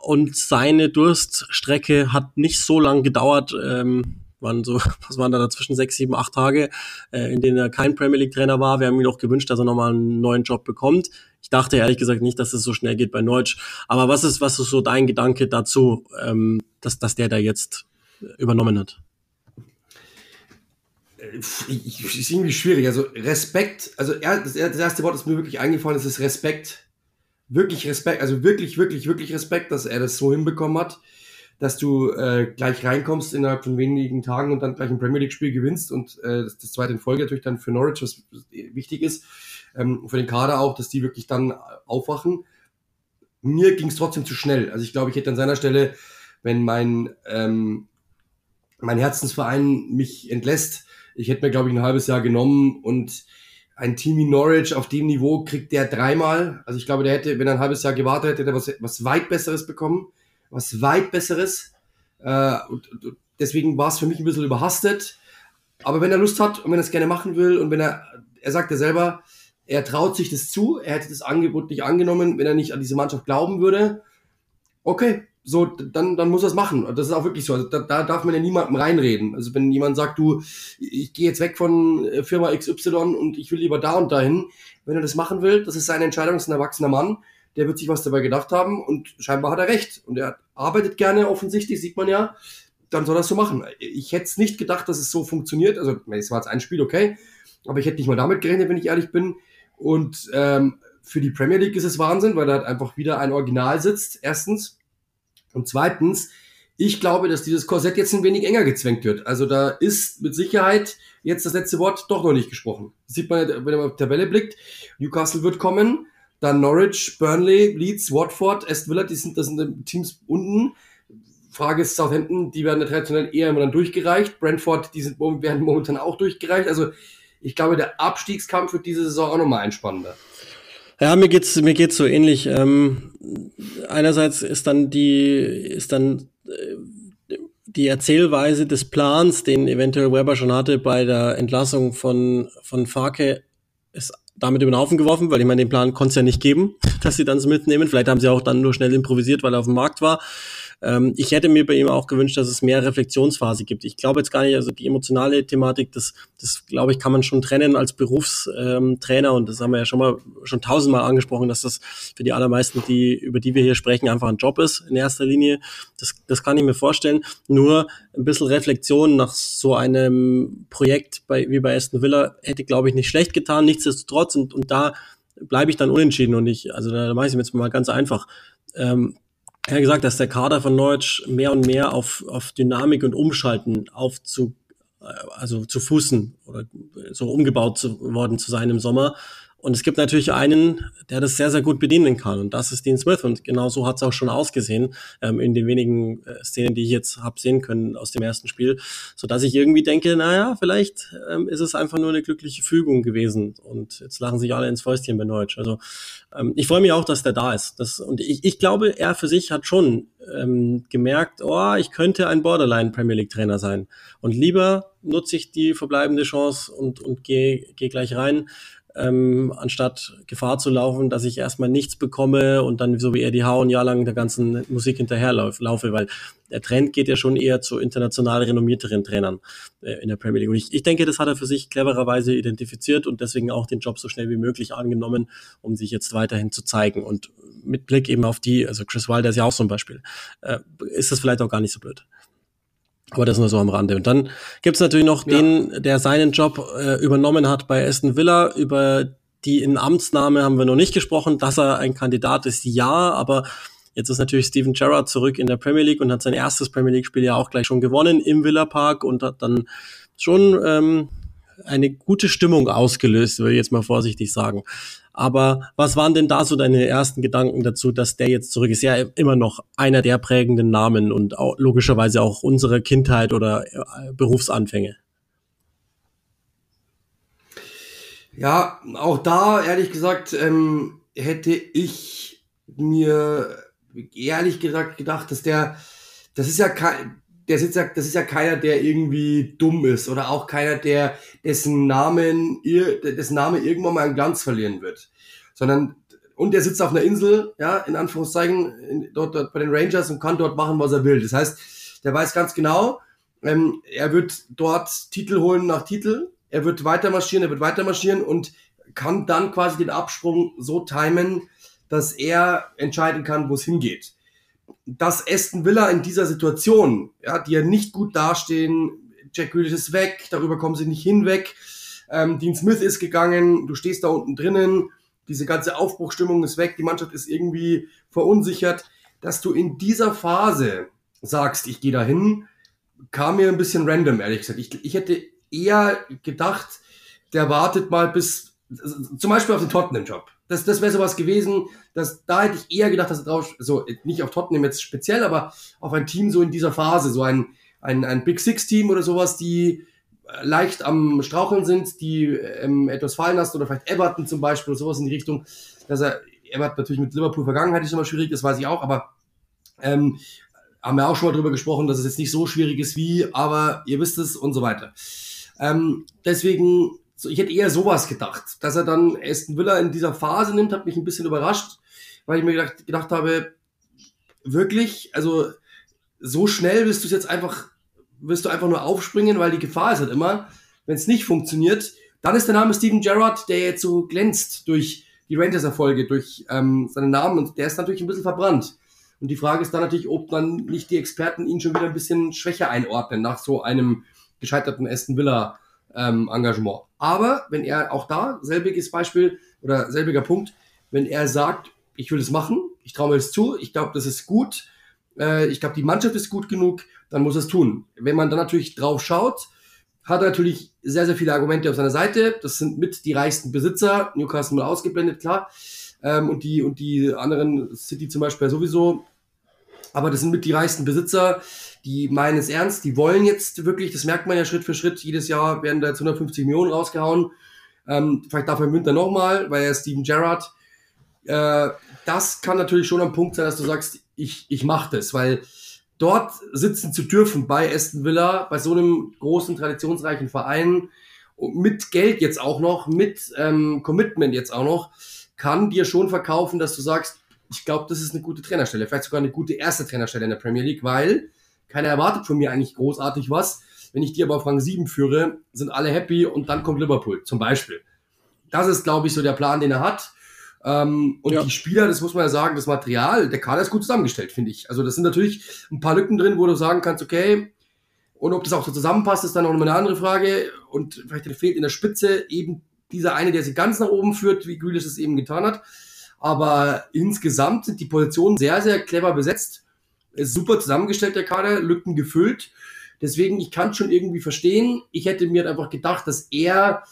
Und seine Durststrecke hat nicht so lang gedauert. Ähm, waren so, <laughs> was waren da dazwischen, sechs, sieben, acht Tage, äh, in denen er kein Premier League Trainer war. Wir haben ihn auch gewünscht, dass er nochmal einen neuen Job bekommt. Ich dachte ehrlich gesagt nicht, dass es so schnell geht bei Neutsch. Aber was ist, was ist so dein Gedanke dazu, ähm, dass, dass der da jetzt übernommen hat? Ich, ich, ist irgendwie schwierig. Also Respekt, also er, das erste Wort, das mir wirklich eingefallen ist, ist Respekt. Wirklich Respekt, also wirklich, wirklich, wirklich Respekt, dass er das so hinbekommen hat dass du äh, gleich reinkommst innerhalb von wenigen Tagen und dann gleich ein Premier League-Spiel gewinnst und äh, das, zweite in Folge natürlich dann für Norwich, was wichtig ist, ähm, für den Kader auch, dass die wirklich dann aufwachen. Mir ging es trotzdem zu schnell. Also ich glaube, ich hätte an seiner Stelle, wenn mein, ähm, mein Herzensverein mich entlässt, ich hätte mir, glaube ich, ein halbes Jahr genommen und ein Team wie Norwich auf dem Niveau kriegt der dreimal. Also ich glaube, der hätte, wenn er ein halbes Jahr gewartet hätte, hätte er was, was weit Besseres bekommen was weit Besseres. Äh, und, und deswegen war es für mich ein bisschen überhastet. Aber wenn er Lust hat und wenn er es gerne machen will und wenn er, er sagt ja selber, er traut sich das zu, er hätte das Angebot nicht angenommen, wenn er nicht an diese Mannschaft glauben würde. Okay, so, dann, dann muss er es machen. Das ist auch wirklich so. Also da, da darf man ja niemandem reinreden. Also wenn jemand sagt, du, ich gehe jetzt weg von äh, Firma XY und ich will lieber da und dahin, wenn er das machen will, das ist seine Entscheidung, das ist ein erwachsener Mann der wird sich was dabei gedacht haben und scheinbar hat er recht. Und er arbeitet gerne offensichtlich, sieht man ja. Dann soll er es so machen. Ich hätte es nicht gedacht, dass es so funktioniert. Also, es war jetzt ein Spiel, okay. Aber ich hätte nicht mal damit gerechnet, wenn ich ehrlich bin. Und ähm, für die Premier League ist es Wahnsinn, weil da halt einfach wieder ein Original sitzt, erstens. Und zweitens, ich glaube, dass dieses Korsett jetzt ein wenig enger gezwängt wird. Also da ist mit Sicherheit jetzt das letzte Wort doch noch nicht gesprochen. Das sieht man, wenn man auf die Tabelle blickt. Newcastle wird kommen. Dann Norwich, Burnley, Leeds, Watford, Aston Villa, die sind, das sind Teams unten. Frage ist Southampton, die werden traditionell eher immer dann durchgereicht. Brentford, die sind, werden momentan auch durchgereicht. Also ich glaube, der Abstiegskampf wird diese Saison auch nochmal ein spannender. Ja, mir geht's mir geht's so ähnlich. Ähm, einerseits ist dann die ist dann äh, die Erzählweise des Plans, den eventuell Weber schon hatte bei der Entlassung von von Farke, ist damit über den Haufen geworfen, weil ich meine, den Plan konnte es ja nicht geben, <laughs> dass sie dann so mitnehmen. Vielleicht haben sie auch dann nur schnell improvisiert, weil er auf dem Markt war. Ähm, ich hätte mir bei ihm auch gewünscht, dass es mehr Reflexionsphase gibt. Ich glaube jetzt gar nicht, also die emotionale Thematik, das, das glaube ich, kann man schon trennen als Berufstrainer und das haben wir ja schon mal schon tausendmal angesprochen, dass das für die allermeisten, die über die wir hier sprechen, einfach ein Job ist in erster Linie. Das, das kann ich mir vorstellen. Nur ein bisschen Reflexion nach so einem Projekt bei, wie bei Aston Villa hätte, glaube ich, nicht schlecht getan. Nichtsdestotrotz und, und da bleibe ich dann unentschieden und ich, also da mache ich es mir jetzt mal ganz einfach. Ähm, ja gesagt, dass der Kader von Norwich mehr und mehr auf, auf Dynamik und Umschalten aufzu, äh, also zu Fußen oder so umgebaut zu, worden zu sein im Sommer. Und es gibt natürlich einen, der das sehr, sehr gut bedienen kann. Und das ist Dean Smith. Und genau so hat es auch schon ausgesehen ähm, in den wenigen äh, Szenen, die ich jetzt habe sehen können aus dem ersten Spiel. So dass ich irgendwie denke, naja, vielleicht ähm, ist es einfach nur eine glückliche Fügung gewesen. Und jetzt lachen sich alle ins Fäustchen bei Deutsch. Also ähm, ich freue mich auch, dass der da ist. Das, und ich, ich glaube, er für sich hat schon ähm, gemerkt, oh, ich könnte ein Borderline Premier League Trainer sein. Und lieber nutze ich die verbleibende Chance und, und gehe geh gleich rein ähm, anstatt Gefahr zu laufen, dass ich erstmal nichts bekomme und dann so wie Eddie Howe ein Jahr lang der ganzen Musik hinterherlaufe, weil der Trend geht ja schon eher zu international renommierteren Trainern äh, in der Premier League. Und ich, ich denke, das hat er für sich clevererweise identifiziert und deswegen auch den Job so schnell wie möglich angenommen, um sich jetzt weiterhin zu zeigen. Und mit Blick eben auf die, also Chris Wilder ist ja auch so ein Beispiel, äh, ist das vielleicht auch gar nicht so blöd. Aber das nur so am Rande. Und dann gibt's natürlich noch ja. den, der seinen Job äh, übernommen hat bei Aston Villa. Über die in Amtsname haben wir noch nicht gesprochen. Dass er ein Kandidat ist, ja, aber jetzt ist natürlich Steven Gerrard zurück in der Premier League und hat sein erstes Premier League-Spiel ja auch gleich schon gewonnen im Villa Park und hat dann schon ähm, eine gute Stimmung ausgelöst, würde ich jetzt mal vorsichtig sagen. Aber was waren denn da so deine ersten Gedanken dazu, dass der jetzt zurück ist? Ja, immer noch einer der prägenden Namen und auch, logischerweise auch unsere Kindheit oder äh, Berufsanfänge. Ja, auch da, ehrlich gesagt, ähm, hätte ich mir ehrlich gesagt gedacht, dass der, das ist ja kein, der ist ja, das ist ja keiner, der irgendwie dumm ist oder auch keiner, der dessen Namen, dessen Name irgendwann mal einen Glanz verlieren wird, sondern und der sitzt auf einer Insel, ja, in Anführungszeichen, in, dort, dort bei den Rangers und kann dort machen, was er will. Das heißt, der weiß ganz genau, ähm, er wird dort Titel holen nach Titel, er wird weiter marschieren, er wird weiter marschieren und kann dann quasi den Absprung so timen, dass er entscheiden kann, wo es hingeht dass Aston Villa in dieser Situation, ja, die ja nicht gut dastehen, Jack Grealish ist weg, darüber kommen sie nicht hinweg, ähm, Dean Smith ist gegangen, du stehst da unten drinnen, diese ganze Aufbruchstimmung ist weg, die Mannschaft ist irgendwie verunsichert, dass du in dieser Phase sagst, ich gehe dahin, kam mir ein bisschen random, ehrlich gesagt. Ich, ich hätte eher gedacht, der wartet mal bis, zum Beispiel auf den Tottenham-Job. Das, das wäre sowas gewesen, dass da hätte ich eher gedacht, dass er drauf, so nicht auf Tottenham jetzt speziell, aber auf ein Team so in dieser Phase, so ein, ein, ein Big Six Team oder sowas, die äh, leicht am Straucheln sind, die ähm, etwas fallen lassen oder vielleicht Everton zum Beispiel oder sowas in die Richtung, dass er, Everton natürlich mit Liverpool Vergangenheit ist immer schwierig, das weiß ich auch, aber ähm, haben wir auch schon mal drüber gesprochen, dass es jetzt nicht so schwierig ist wie, aber ihr wisst es und so weiter. Ähm, deswegen so, ich hätte eher sowas gedacht, dass er dann Aston Villa in dieser Phase nimmt, hat mich ein bisschen überrascht, weil ich mir gedacht, gedacht habe, wirklich, also so schnell wirst du es jetzt einfach, wirst du einfach nur aufspringen, weil die Gefahr ist halt immer, wenn es nicht funktioniert, dann ist der Name Steven Gerrard, der jetzt so glänzt durch die Rangers-Erfolge, durch ähm, seinen Namen und der ist natürlich ein bisschen verbrannt. Und die Frage ist dann natürlich, ob dann nicht die Experten ihn schon wieder ein bisschen schwächer einordnen nach so einem gescheiterten Aston Villa ähm, Engagement. Aber wenn er auch da, selbiges Beispiel oder selbiger Punkt, wenn er sagt, ich will es machen, ich traue mir das zu, ich glaube, das ist gut, äh, ich glaube, die Mannschaft ist gut genug, dann muss er es tun. Wenn man dann natürlich drauf schaut, hat er natürlich sehr, sehr viele Argumente auf seiner Seite. Das sind mit die reichsten Besitzer, Newcastle mal ausgeblendet, klar. Ähm, und die, und die anderen, City zum Beispiel sowieso. Aber das sind mit die reichsten Besitzer die meinen es ernst, die wollen jetzt wirklich, das merkt man ja Schritt für Schritt, jedes Jahr werden da jetzt 150 Millionen rausgehauen. Ähm, vielleicht darf er Münter nochmal, weil er Steven Gerrard. Äh, das kann natürlich schon ein Punkt sein, dass du sagst, ich, ich mache das, weil dort sitzen zu dürfen bei Aston Villa, bei so einem großen, traditionsreichen Verein, mit Geld jetzt auch noch, mit ähm, Commitment jetzt auch noch, kann dir schon verkaufen, dass du sagst, ich glaube, das ist eine gute Trainerstelle, vielleicht sogar eine gute erste Trainerstelle in der Premier League, weil keiner erwartet von mir eigentlich großartig was. Wenn ich die aber auf Rang 7 führe, sind alle happy und dann kommt Liverpool zum Beispiel. Das ist, glaube ich, so der Plan, den er hat. Ähm, und ja. die Spieler, das muss man ja sagen, das Material, der Kader ist gut zusammengestellt, finde ich. Also das sind natürlich ein paar Lücken drin, wo du sagen kannst, okay, und ob das auch so zusammenpasst, ist dann noch eine andere Frage. Und vielleicht fehlt in der Spitze eben dieser eine, der sie ganz nach oben führt, wie Grealish es eben getan hat. Aber insgesamt sind die Positionen sehr, sehr clever besetzt ist super zusammengestellt, der Kader, Lücken gefüllt. Deswegen, ich kann schon irgendwie verstehen. Ich hätte mir einfach gedacht, dass er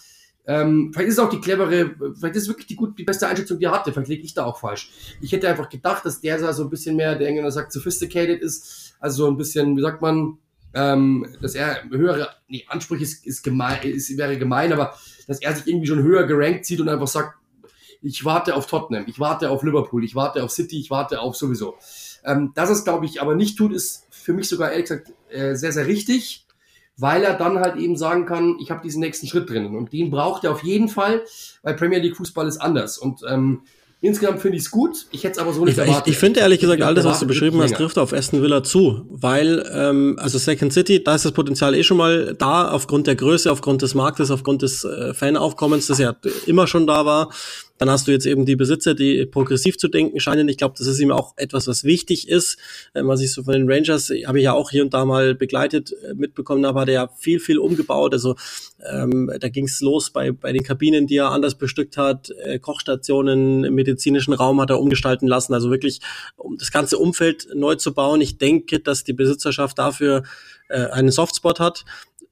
Ähm, vielleicht ist es auch die clevere, vielleicht ist es wirklich die, gut, die beste Einschätzung, die er hatte. Vielleicht liege ich da auch falsch. Ich hätte einfach gedacht, dass der so ein bisschen mehr, der Engländer sagt, sophisticated ist. Also so ein bisschen, wie sagt man, ähm, dass er höhere, nee, Anspruch ist, ist gemein, ist, wäre gemein, aber dass er sich irgendwie schon höher gerankt sieht und einfach sagt, ich warte auf Tottenham, ich warte auf Liverpool, ich warte auf City, ich warte auf sowieso. Ähm, dass es, glaube ich, aber nicht tut, ist für mich sogar ehrlich gesagt äh, sehr, sehr richtig weil er dann halt eben sagen kann, ich habe diesen nächsten Schritt drinnen. Und den braucht er auf jeden Fall, weil Premier League Fußball ist anders. Und ähm, Insgesamt finde ich es gut. Ich hätte es aber so nicht ich, erwartet. Ich, ich finde ehrlich gesagt, alles, was du beschrieben hast, trifft auf Aston Villa zu. Weil, ähm, also Second City, da ist das Potenzial eh schon mal da, aufgrund der Größe, aufgrund des Marktes, aufgrund des äh, Fanaufkommens, das ja immer schon da war. Dann hast du jetzt eben die Besitzer, die progressiv zu denken scheinen. Ich glaube, das ist ihm auch etwas, was wichtig ist. Ähm, was ich so von den Rangers, habe ich ja auch hier und da mal begleitet, äh, mitbekommen habe, hat er ja viel, viel umgebaut. Also ähm, da ging es los bei, bei den Kabinen, die er anders bestückt hat, äh, Kochstationen, medizinischen Raum hat er umgestalten lassen. Also wirklich, um das ganze Umfeld neu zu bauen. Ich denke, dass die Besitzerschaft dafür äh, einen Softspot hat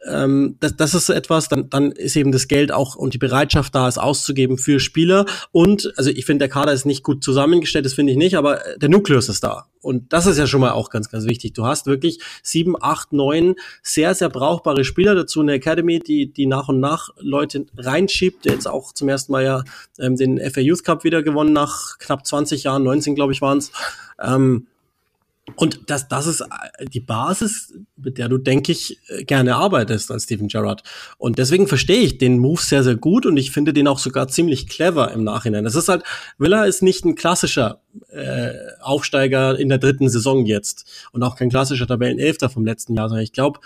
ähm, das, das ist etwas, dann, dann ist eben das Geld auch und die Bereitschaft da, es auszugeben für Spieler. Und, also ich finde, der Kader ist nicht gut zusammengestellt, das finde ich nicht, aber der Nukleus ist da. Und das ist ja schon mal auch ganz, ganz wichtig. Du hast wirklich sieben, acht, neun sehr, sehr brauchbare Spieler dazu in der Academy, die, die nach und nach Leute reinschiebt, jetzt auch zum ersten Mal ja ähm, den FA Youth Cup wieder gewonnen nach knapp 20 Jahren, 19 glaube ich waren es. Ähm, und das, das ist äh, die Basis, mit der du, denke ich, äh, gerne arbeitest als Steven Gerrard. Und deswegen verstehe ich den Move sehr, sehr gut und ich finde den auch sogar ziemlich clever im Nachhinein. Das ist halt, Villa ist nicht ein klassischer äh, Aufsteiger in der dritten Saison jetzt und auch kein klassischer Tabellenelfter vom letzten Jahr, sondern ich glaube,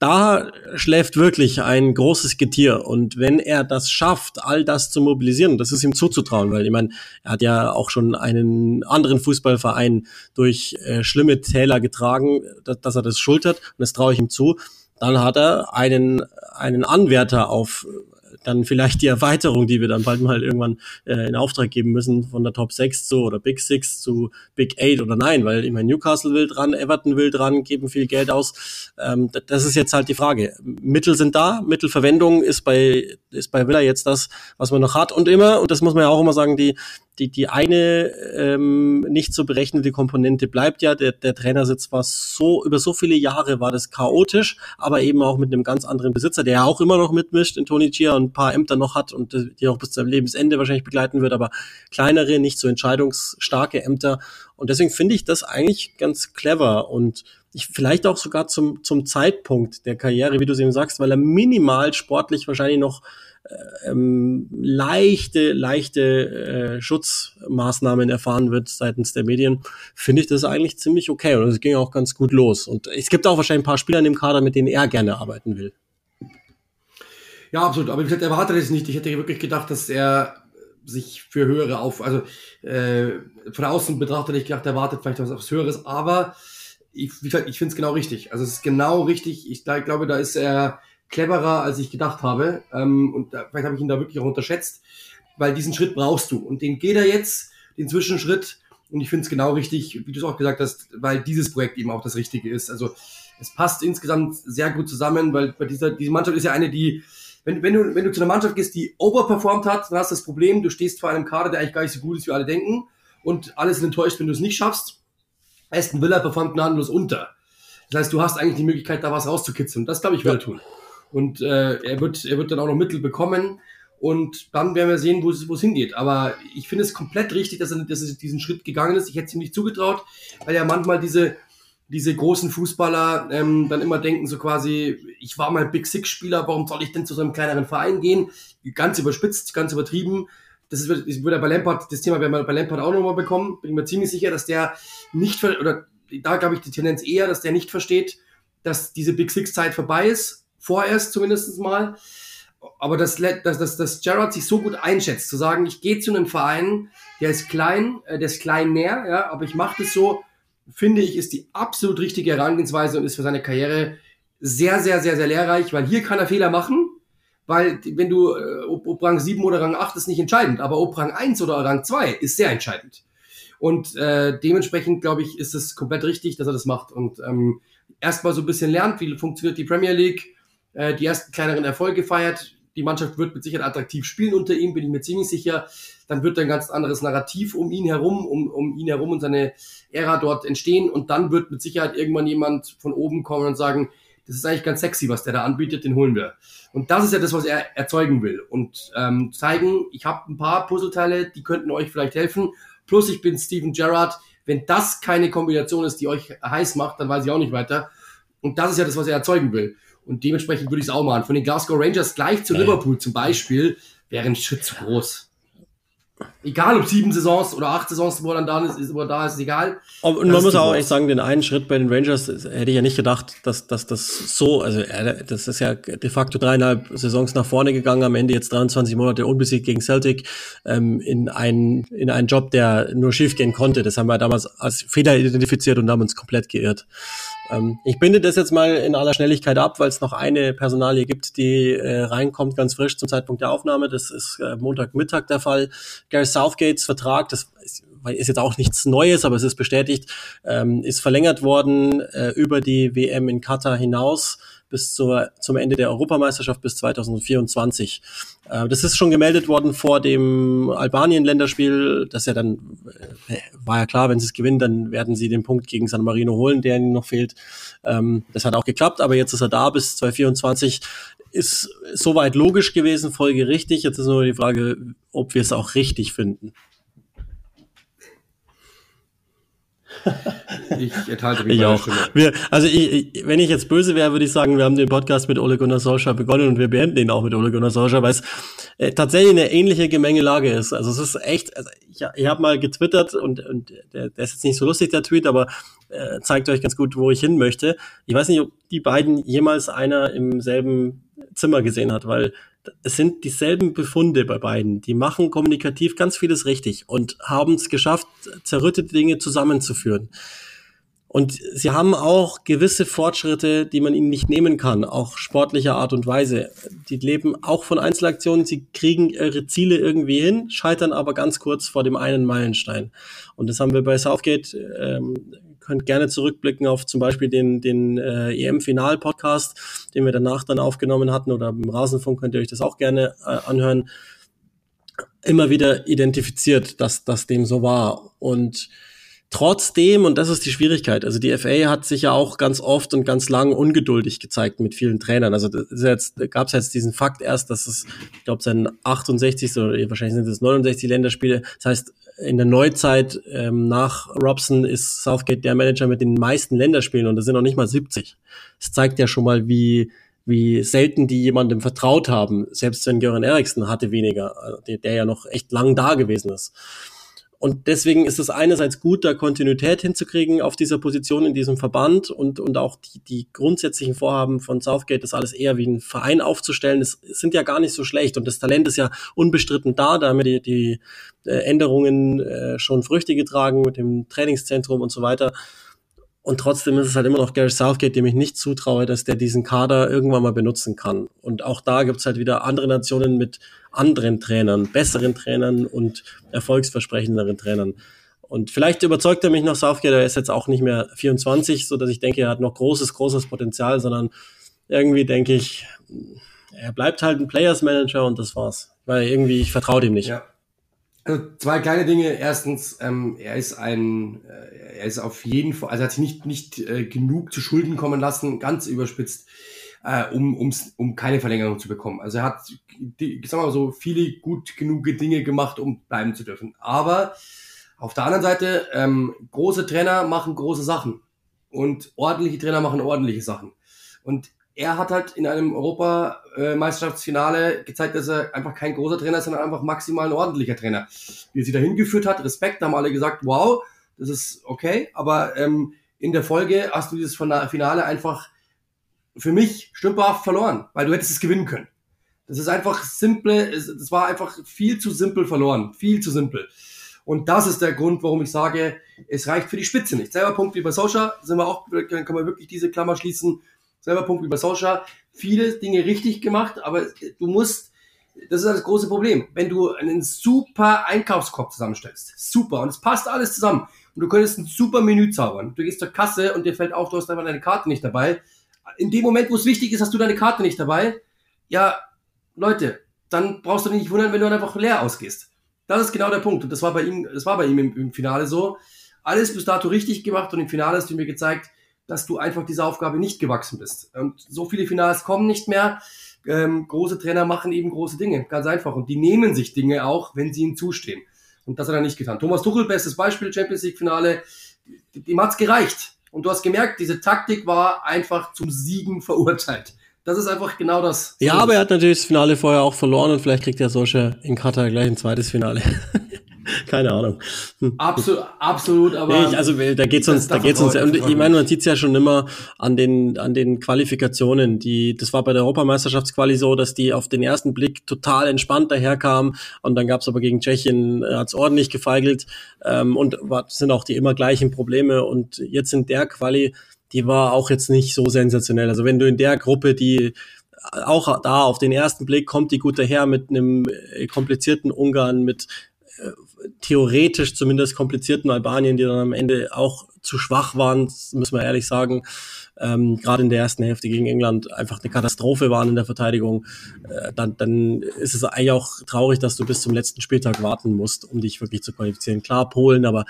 da schläft wirklich ein großes Getier. Und wenn er das schafft, all das zu mobilisieren, das ist ihm zuzutrauen, weil ich meine, er hat ja auch schon einen anderen Fußballverein durch äh, schlimme Täler getragen, dass, dass er das schultert, und das traue ich ihm zu. Dann hat er einen, einen Anwärter auf dann vielleicht die Erweiterung, die wir dann bald mal irgendwann äh, in Auftrag geben müssen, von der Top 6 zu oder Big 6 zu Big 8 oder nein, weil meine, Newcastle will dran, Everton will dran, geben viel Geld aus. Ähm, das ist jetzt halt die Frage. Mittel sind da, Mittelverwendung ist bei, ist bei Villa jetzt das, was man noch hat und immer, und das muss man ja auch immer sagen, die, die, die eine ähm, nicht zu berechnende Komponente bleibt ja, der, der Trainersitz war so, über so viele Jahre war das chaotisch, aber eben auch mit einem ganz anderen Besitzer, der ja auch immer noch mitmischt in Tony Chia und ein paar Ämter noch hat und die auch bis zum Lebensende wahrscheinlich begleiten wird, aber kleinere, nicht so entscheidungsstarke Ämter. Und deswegen finde ich das eigentlich ganz clever und ich vielleicht auch sogar zum, zum Zeitpunkt der Karriere, wie du es eben sagst, weil er minimal sportlich wahrscheinlich noch ähm, leichte, leichte äh, Schutzmaßnahmen erfahren wird seitens der Medien, finde ich das eigentlich ziemlich okay. Und es ging auch ganz gut los. Und es gibt auch wahrscheinlich ein paar Spieler in dem Kader, mit denen er gerne arbeiten will. Ja, absolut. Aber wie gesagt, erwartet es nicht. Ich hätte wirklich gedacht, dass er sich für höhere auf, also äh, von außen betrachtet, ich gedacht, er wartet vielleicht was aufs Höheres, aber ich, ich finde es genau richtig. Also es ist genau richtig. Ich, ich glaube, da ist er cleverer, als ich gedacht habe. Ähm, und da, vielleicht habe ich ihn da wirklich auch unterschätzt, weil diesen Schritt brauchst du. Und den geht er jetzt, den Zwischenschritt. Und ich finde es genau richtig, wie du es auch gesagt hast, weil dieses Projekt eben auch das Richtige ist. Also es passt insgesamt sehr gut zusammen, weil bei dieser, diese Mannschaft ist ja eine, die, wenn, wenn, du, wenn du zu einer Mannschaft gehst, die overperformed hat, dann hast du das Problem, du stehst vor einem Kader, der eigentlich gar nicht so gut ist, wie alle denken. Und alles sind enttäuscht, wenn du es nicht schaffst. Aston Villa performt gnadenlos unter. Das heißt, du hast eigentlich die Möglichkeit, da was rauszukitzeln. Das, glaube ich, will er tun. Und äh, er, wird, er wird dann auch noch Mittel bekommen. Und dann werden wir sehen, wo es, wo es hingeht. Aber ich finde es komplett richtig, dass er, dass er diesen Schritt gegangen ist. Ich hätte es ihm nicht zugetraut, weil ja manchmal diese, diese großen Fußballer ähm, dann immer denken, so quasi, ich war mal Big Six-Spieler, warum soll ich denn zu so einem kleineren Verein gehen? Ganz überspitzt, ganz übertrieben. Das ist, das würde bei Lampard, das Thema werden wir bei Lampard auch nochmal bekommen. Bin mir ziemlich sicher, dass der nicht, oder da glaube ich die Tendenz eher, dass der nicht versteht, dass diese Big Six-Zeit vorbei ist vorerst zumindest mal. Aber dass, dass, dass, dass Gerard sich so gut einschätzt, zu sagen, ich gehe zu einem Verein, der ist klein, äh, der ist klein näher, ja, aber ich mache das so, finde ich, ist die absolut richtige Herangehensweise und ist für seine Karriere sehr, sehr, sehr, sehr lehrreich, weil hier kann er Fehler machen, weil wenn du, äh, ob, ob Rang 7 oder Rang 8 ist nicht entscheidend, aber ob Rang 1 oder Rang 2 ist sehr entscheidend. Und äh, dementsprechend, glaube ich, ist es komplett richtig, dass er das macht und ähm, erstmal so ein bisschen lernt, wie funktioniert die Premier League, äh, die ersten kleineren Erfolge feiert, die Mannschaft wird mit Sicherheit attraktiv spielen unter ihm, bin ich mir ziemlich sicher. Dann wird ein ganz anderes Narrativ um ihn herum, um, um ihn herum und seine Ära dort entstehen. Und dann wird mit Sicherheit irgendwann jemand von oben kommen und sagen, das ist eigentlich ganz sexy, was der da anbietet, den holen wir. Und das ist ja das, was er erzeugen will. Und ähm, zeigen, ich habe ein paar Puzzleteile, die könnten euch vielleicht helfen. Plus ich bin Steven Gerrard. Wenn das keine Kombination ist, die euch heiß macht, dann weiß ich auch nicht weiter. Und das ist ja das, was er erzeugen will. Und dementsprechend würde ich es auch machen. Von den Glasgow Rangers gleich zu Liverpool zum Beispiel wäre ein Schritt zu groß. Egal ob sieben Saisons oder acht Saisons, wo er dann da ist, ist, wo da ist, egal. Und das man muss auch echt sagen, den einen Schritt bei den Rangers hätte ich ja nicht gedacht, dass, dass das so, also das ist ja de facto dreieinhalb Saisons nach vorne gegangen, am Ende jetzt 23 Monate unbesiegt gegen Celtic, ähm, in, einen, in einen Job, der nur schief gehen konnte. Das haben wir damals als Fehler identifiziert und haben uns komplett geirrt. Ähm, ich binde das jetzt mal in aller Schnelligkeit ab, weil es noch eine Personalie gibt, die äh, reinkommt, ganz frisch zum Zeitpunkt der Aufnahme. Das ist äh, Montagmittag der Fall. Gary Southgates Vertrag, das ist, ist jetzt auch nichts Neues, aber es ist bestätigt, ähm, ist verlängert worden äh, über die WM in Katar hinaus bis zur, zum Ende der Europameisterschaft bis 2024. Äh, das ist schon gemeldet worden vor dem Albanien-Länderspiel. Das ja dann äh, war ja klar, wenn sie es gewinnen, dann werden sie den Punkt gegen San Marino holen, der ihnen noch fehlt. Ähm, das hat auch geklappt, aber jetzt ist er da bis 2024 ist soweit logisch gewesen, folgerichtig. Jetzt ist nur die Frage, ob wir es auch richtig finden. Ich enthalte mich ich auch. Wir, also ich, ich, wenn ich jetzt böse wäre, würde ich sagen, wir haben den Podcast mit Ole Gunnar Solskjaer begonnen und wir beenden ihn auch mit Ole Gunnar Solskjaer, weil es äh, tatsächlich eine ähnliche Gemengelage ist. Also es ist echt, also ich, ich habe mal getwittert und, und der, der ist jetzt nicht so lustig, der Tweet, aber äh, zeigt euch ganz gut, wo ich hin möchte. Ich weiß nicht, ob die beiden jemals einer im selben Zimmer gesehen hat, weil es sind dieselben Befunde bei beiden. Die machen kommunikativ ganz vieles richtig und haben es geschafft, zerrüttete Dinge zusammenzuführen. Und sie haben auch gewisse Fortschritte, die man ihnen nicht nehmen kann, auch sportlicher Art und Weise. Die leben auch von Einzelaktionen, sie kriegen ihre Ziele irgendwie hin, scheitern aber ganz kurz vor dem einen Meilenstein. Und das haben wir bei Southgate ähm, könnt gerne zurückblicken auf zum Beispiel den, den äh, EM-Final-Podcast, den wir danach dann aufgenommen hatten oder im Rasenfunk könnt ihr euch das auch gerne äh, anhören. Immer wieder identifiziert, dass das dem so war. Und Trotzdem, und das ist die Schwierigkeit, also die FA hat sich ja auch ganz oft und ganz lang ungeduldig gezeigt mit vielen Trainern. Also jetzt gab es jetzt diesen Fakt erst, dass es, ich glaube, sein 68. oder wahrscheinlich sind es 69 Länderspiele. Das heißt, in der Neuzeit ähm, nach Robson ist Southgate der Manager mit den meisten Länderspielen und das sind noch nicht mal 70. Das zeigt ja schon mal, wie wie selten die jemandem vertraut haben. Selbst wenn Göran Eriksson hatte weniger, äh, der, der ja noch echt lang da gewesen ist. Und deswegen ist es einerseits gut, da Kontinuität hinzukriegen auf dieser Position in diesem Verband und, und auch die, die grundsätzlichen Vorhaben von Southgate, das alles eher wie ein Verein aufzustellen, das sind ja gar nicht so schlecht. Und das Talent ist ja unbestritten da. Da haben wir die, die äh, Änderungen äh, schon Früchte getragen mit dem Trainingszentrum und so weiter. Und trotzdem ist es halt immer noch Gary Southgate, dem ich nicht zutraue, dass der diesen Kader irgendwann mal benutzen kann. Und auch da gibt's halt wieder andere Nationen mit anderen Trainern, besseren Trainern und erfolgsversprechenderen Trainern. Und vielleicht überzeugt er mich noch Southgate, er ist jetzt auch nicht mehr 24, so dass ich denke, er hat noch großes, großes Potenzial, sondern irgendwie denke ich, er bleibt halt ein Players Manager und das war's. Weil irgendwie, ich vertraue dem nicht. Ja. Also zwei kleine Dinge. Erstens, ähm, er ist ein, äh, er ist auf jeden Fall, also er hat sich nicht, nicht äh, genug zu Schulden kommen lassen, ganz überspitzt, äh, um, ums, um keine Verlängerung zu bekommen. Also er hat, die, ich sag mal so, viele gut genug Dinge gemacht, um bleiben zu dürfen. Aber auf der anderen Seite, ähm, große Trainer machen große Sachen und ordentliche Trainer machen ordentliche Sachen. Und er hat halt in einem Europameisterschaftsfinale gezeigt, dass er einfach kein großer Trainer ist, sondern einfach maximal ein ordentlicher Trainer. Wie er sie dahin geführt hat, Respekt, haben alle gesagt, wow, das ist okay, aber ähm, in der Folge hast du dieses Finale einfach für mich stümperhaft verloren, weil du hättest es gewinnen können. Das ist einfach simple, das war einfach viel zu simpel verloren, viel zu simpel. Und das ist der Grund, warum ich sage, es reicht für die Spitze nicht. Selber Punkt wie bei Socha, sind wir auch, kann man wirklich diese Klammer schließen, selber Punkt wie bei Solskjaer, viele Dinge richtig gemacht, aber du musst, das ist das große Problem, wenn du einen super Einkaufskorb zusammenstellst, super, und es passt alles zusammen, und du könntest ein super Menü zaubern, du gehst zur Kasse und dir fällt auf, du hast einfach deine Karte nicht dabei, in dem Moment, wo es wichtig ist, hast du deine Karte nicht dabei, ja, Leute, dann brauchst du dich nicht wundern, wenn du dann einfach leer ausgehst. Das ist genau der Punkt. Und das war bei ihm, das war bei ihm im, im Finale so. Alles bis dato richtig gemacht und im Finale hast du mir gezeigt, dass du einfach dieser Aufgabe nicht gewachsen bist. Und so viele Finals kommen nicht mehr. Ähm, große Trainer machen eben große Dinge, ganz einfach. Und die nehmen sich Dinge auch, wenn sie ihnen zustehen. Und das hat er nicht getan. Thomas Tuchel, bestes Beispiel, Champions League Finale, dem hat's gereicht. Und du hast gemerkt, diese Taktik war einfach zum Siegen verurteilt. Das ist einfach genau das. Ja, aber er hat natürlich das Finale vorher auch verloren und vielleicht kriegt er solche in Katar gleich ein zweites Finale. <laughs> <laughs> Keine Ahnung. Absolut, absolut, aber. Ich, also da geht's uns, da geht's uns. Und ich meine, man sieht's ja schon immer an den an den Qualifikationen. Die, das war bei der Europameisterschaftsquali so, dass die auf den ersten Blick total entspannt daherkamen und dann gab's aber gegen Tschechien äh, hat's ordentlich gefeigelt ähm, und war, sind auch die immer gleichen Probleme. Und jetzt in der Quali die war auch jetzt nicht so sensationell. Also wenn du in der Gruppe, die auch da auf den ersten Blick kommt die gut daher mit einem äh, komplizierten Ungarn, mit äh, theoretisch zumindest komplizierten Albanien, die dann am Ende auch zu schwach waren, müssen wir ehrlich sagen. Ähm, gerade in der ersten Hälfte gegen England einfach eine Katastrophe waren in der Verteidigung, äh, dann, dann ist es eigentlich auch traurig, dass du bis zum letzten Spieltag warten musst, um dich wirklich zu qualifizieren. Klar, Polen, aber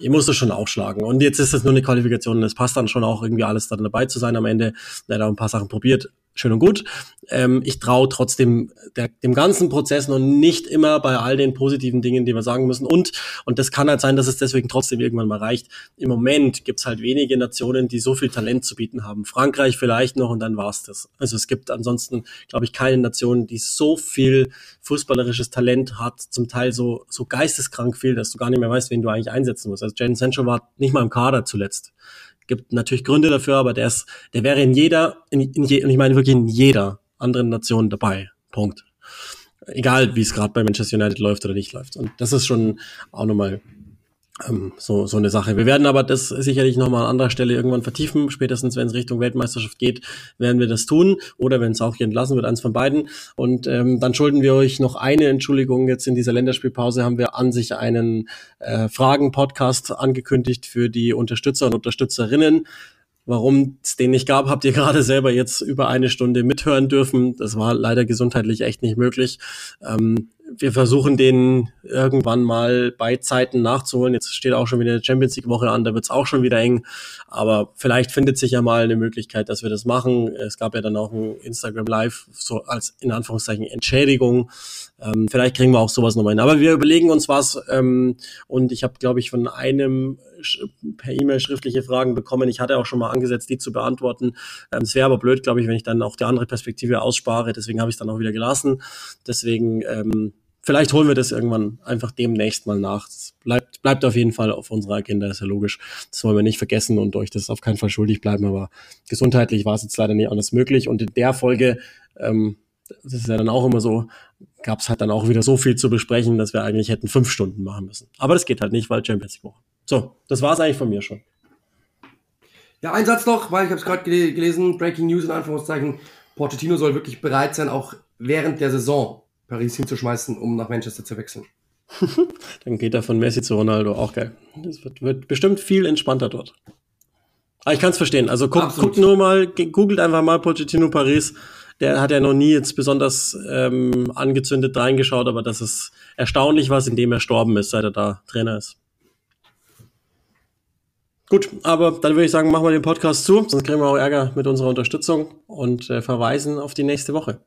die musst du schon aufschlagen. Und jetzt ist es nur eine Qualifikation und es passt dann schon auch irgendwie alles dann dabei zu sein am Ende. Er hat auch ein paar Sachen probiert, schön und gut. Ähm, ich traue trotzdem der, dem ganzen Prozess noch nicht immer bei all den positiven Dingen, die wir sagen müssen. Und, und das kann halt sein, dass es deswegen trotzdem irgendwann mal reicht. Im Moment gibt's halt wenige Nationen, die so viel Talent zu bieten haben. Frankreich vielleicht noch und dann war's das. Also es gibt ansonsten, glaube ich, keine Nation, die so viel fußballerisches Talent hat, zum Teil so, so geisteskrank viel, dass du gar nicht mehr weißt, wen du eigentlich einsetzen musst. Also Jadon Sancho war nicht mal im Kader zuletzt gibt natürlich Gründe dafür, aber der ist, der wäre in jeder, in, in je, und ich meine wirklich in jeder anderen Nation dabei. Punkt. Egal, wie es gerade bei Manchester United läuft oder nicht läuft. Und das ist schon auch nochmal so, so eine Sache. Wir werden aber das sicherlich nochmal an anderer Stelle irgendwann vertiefen. Spätestens, wenn es Richtung Weltmeisterschaft geht, werden wir das tun. Oder wenn es auch hier entlassen wird, eins von beiden. Und ähm, dann schulden wir euch noch eine Entschuldigung. Jetzt in dieser Länderspielpause haben wir an sich einen äh, Fragen-Podcast angekündigt für die Unterstützer und Unterstützerinnen. Warum es den nicht gab, habt ihr gerade selber jetzt über eine Stunde mithören dürfen. Das war leider gesundheitlich echt nicht möglich. Ähm, wir versuchen den irgendwann mal bei Zeiten nachzuholen. Jetzt steht auch schon wieder eine Champions League Woche an, da wird es auch schon wieder eng. Aber vielleicht findet sich ja mal eine Möglichkeit, dass wir das machen. Es gab ja dann auch ein Instagram Live, so als in Anführungszeichen Entschädigung. Ähm, vielleicht kriegen wir auch sowas nochmal hin. Aber wir überlegen uns was. Ähm, und ich habe, glaube ich, von einem per E-Mail schriftliche Fragen bekommen. Ich hatte auch schon mal angesetzt, die zu beantworten. Ähm, es wäre aber blöd, glaube ich, wenn ich dann auch die andere Perspektive ausspare. Deswegen habe ich es dann auch wieder gelassen. Deswegen ähm, vielleicht holen wir das irgendwann einfach demnächst mal nach. Das bleibt, bleibt auf jeden Fall auf unserer Agenda, ist ja logisch. Das wollen wir nicht vergessen und euch das auf keinen Fall schuldig bleiben, aber gesundheitlich war es jetzt leider nicht anders möglich. Und in der Folge, ähm, das ist ja dann auch immer so, gab es halt dann auch wieder so viel zu besprechen, dass wir eigentlich hätten fünf Stunden machen müssen. Aber das geht halt nicht, weil Champions League Woche. So, das war es eigentlich von mir schon. Ja, ein Satz noch, weil ich habe es gerade gelesen, Breaking News in Anführungszeichen, Pochettino soll wirklich bereit sein, auch während der Saison Paris hinzuschmeißen, um nach Manchester zu wechseln. <laughs> Dann geht er von Messi zu Ronaldo, auch geil. Das wird, wird bestimmt viel entspannter dort. Aber ich kann es verstehen. Also guck, guck nur mal, googelt einfach mal Pochettino Paris. Der hat ja noch nie jetzt besonders ähm, angezündet reingeschaut, aber das ist erstaunlich, was in dem er gestorben ist, seit er da Trainer ist. Gut, aber dann würde ich sagen, machen wir den Podcast zu, sonst kriegen wir auch Ärger mit unserer Unterstützung und äh, verweisen auf die nächste Woche.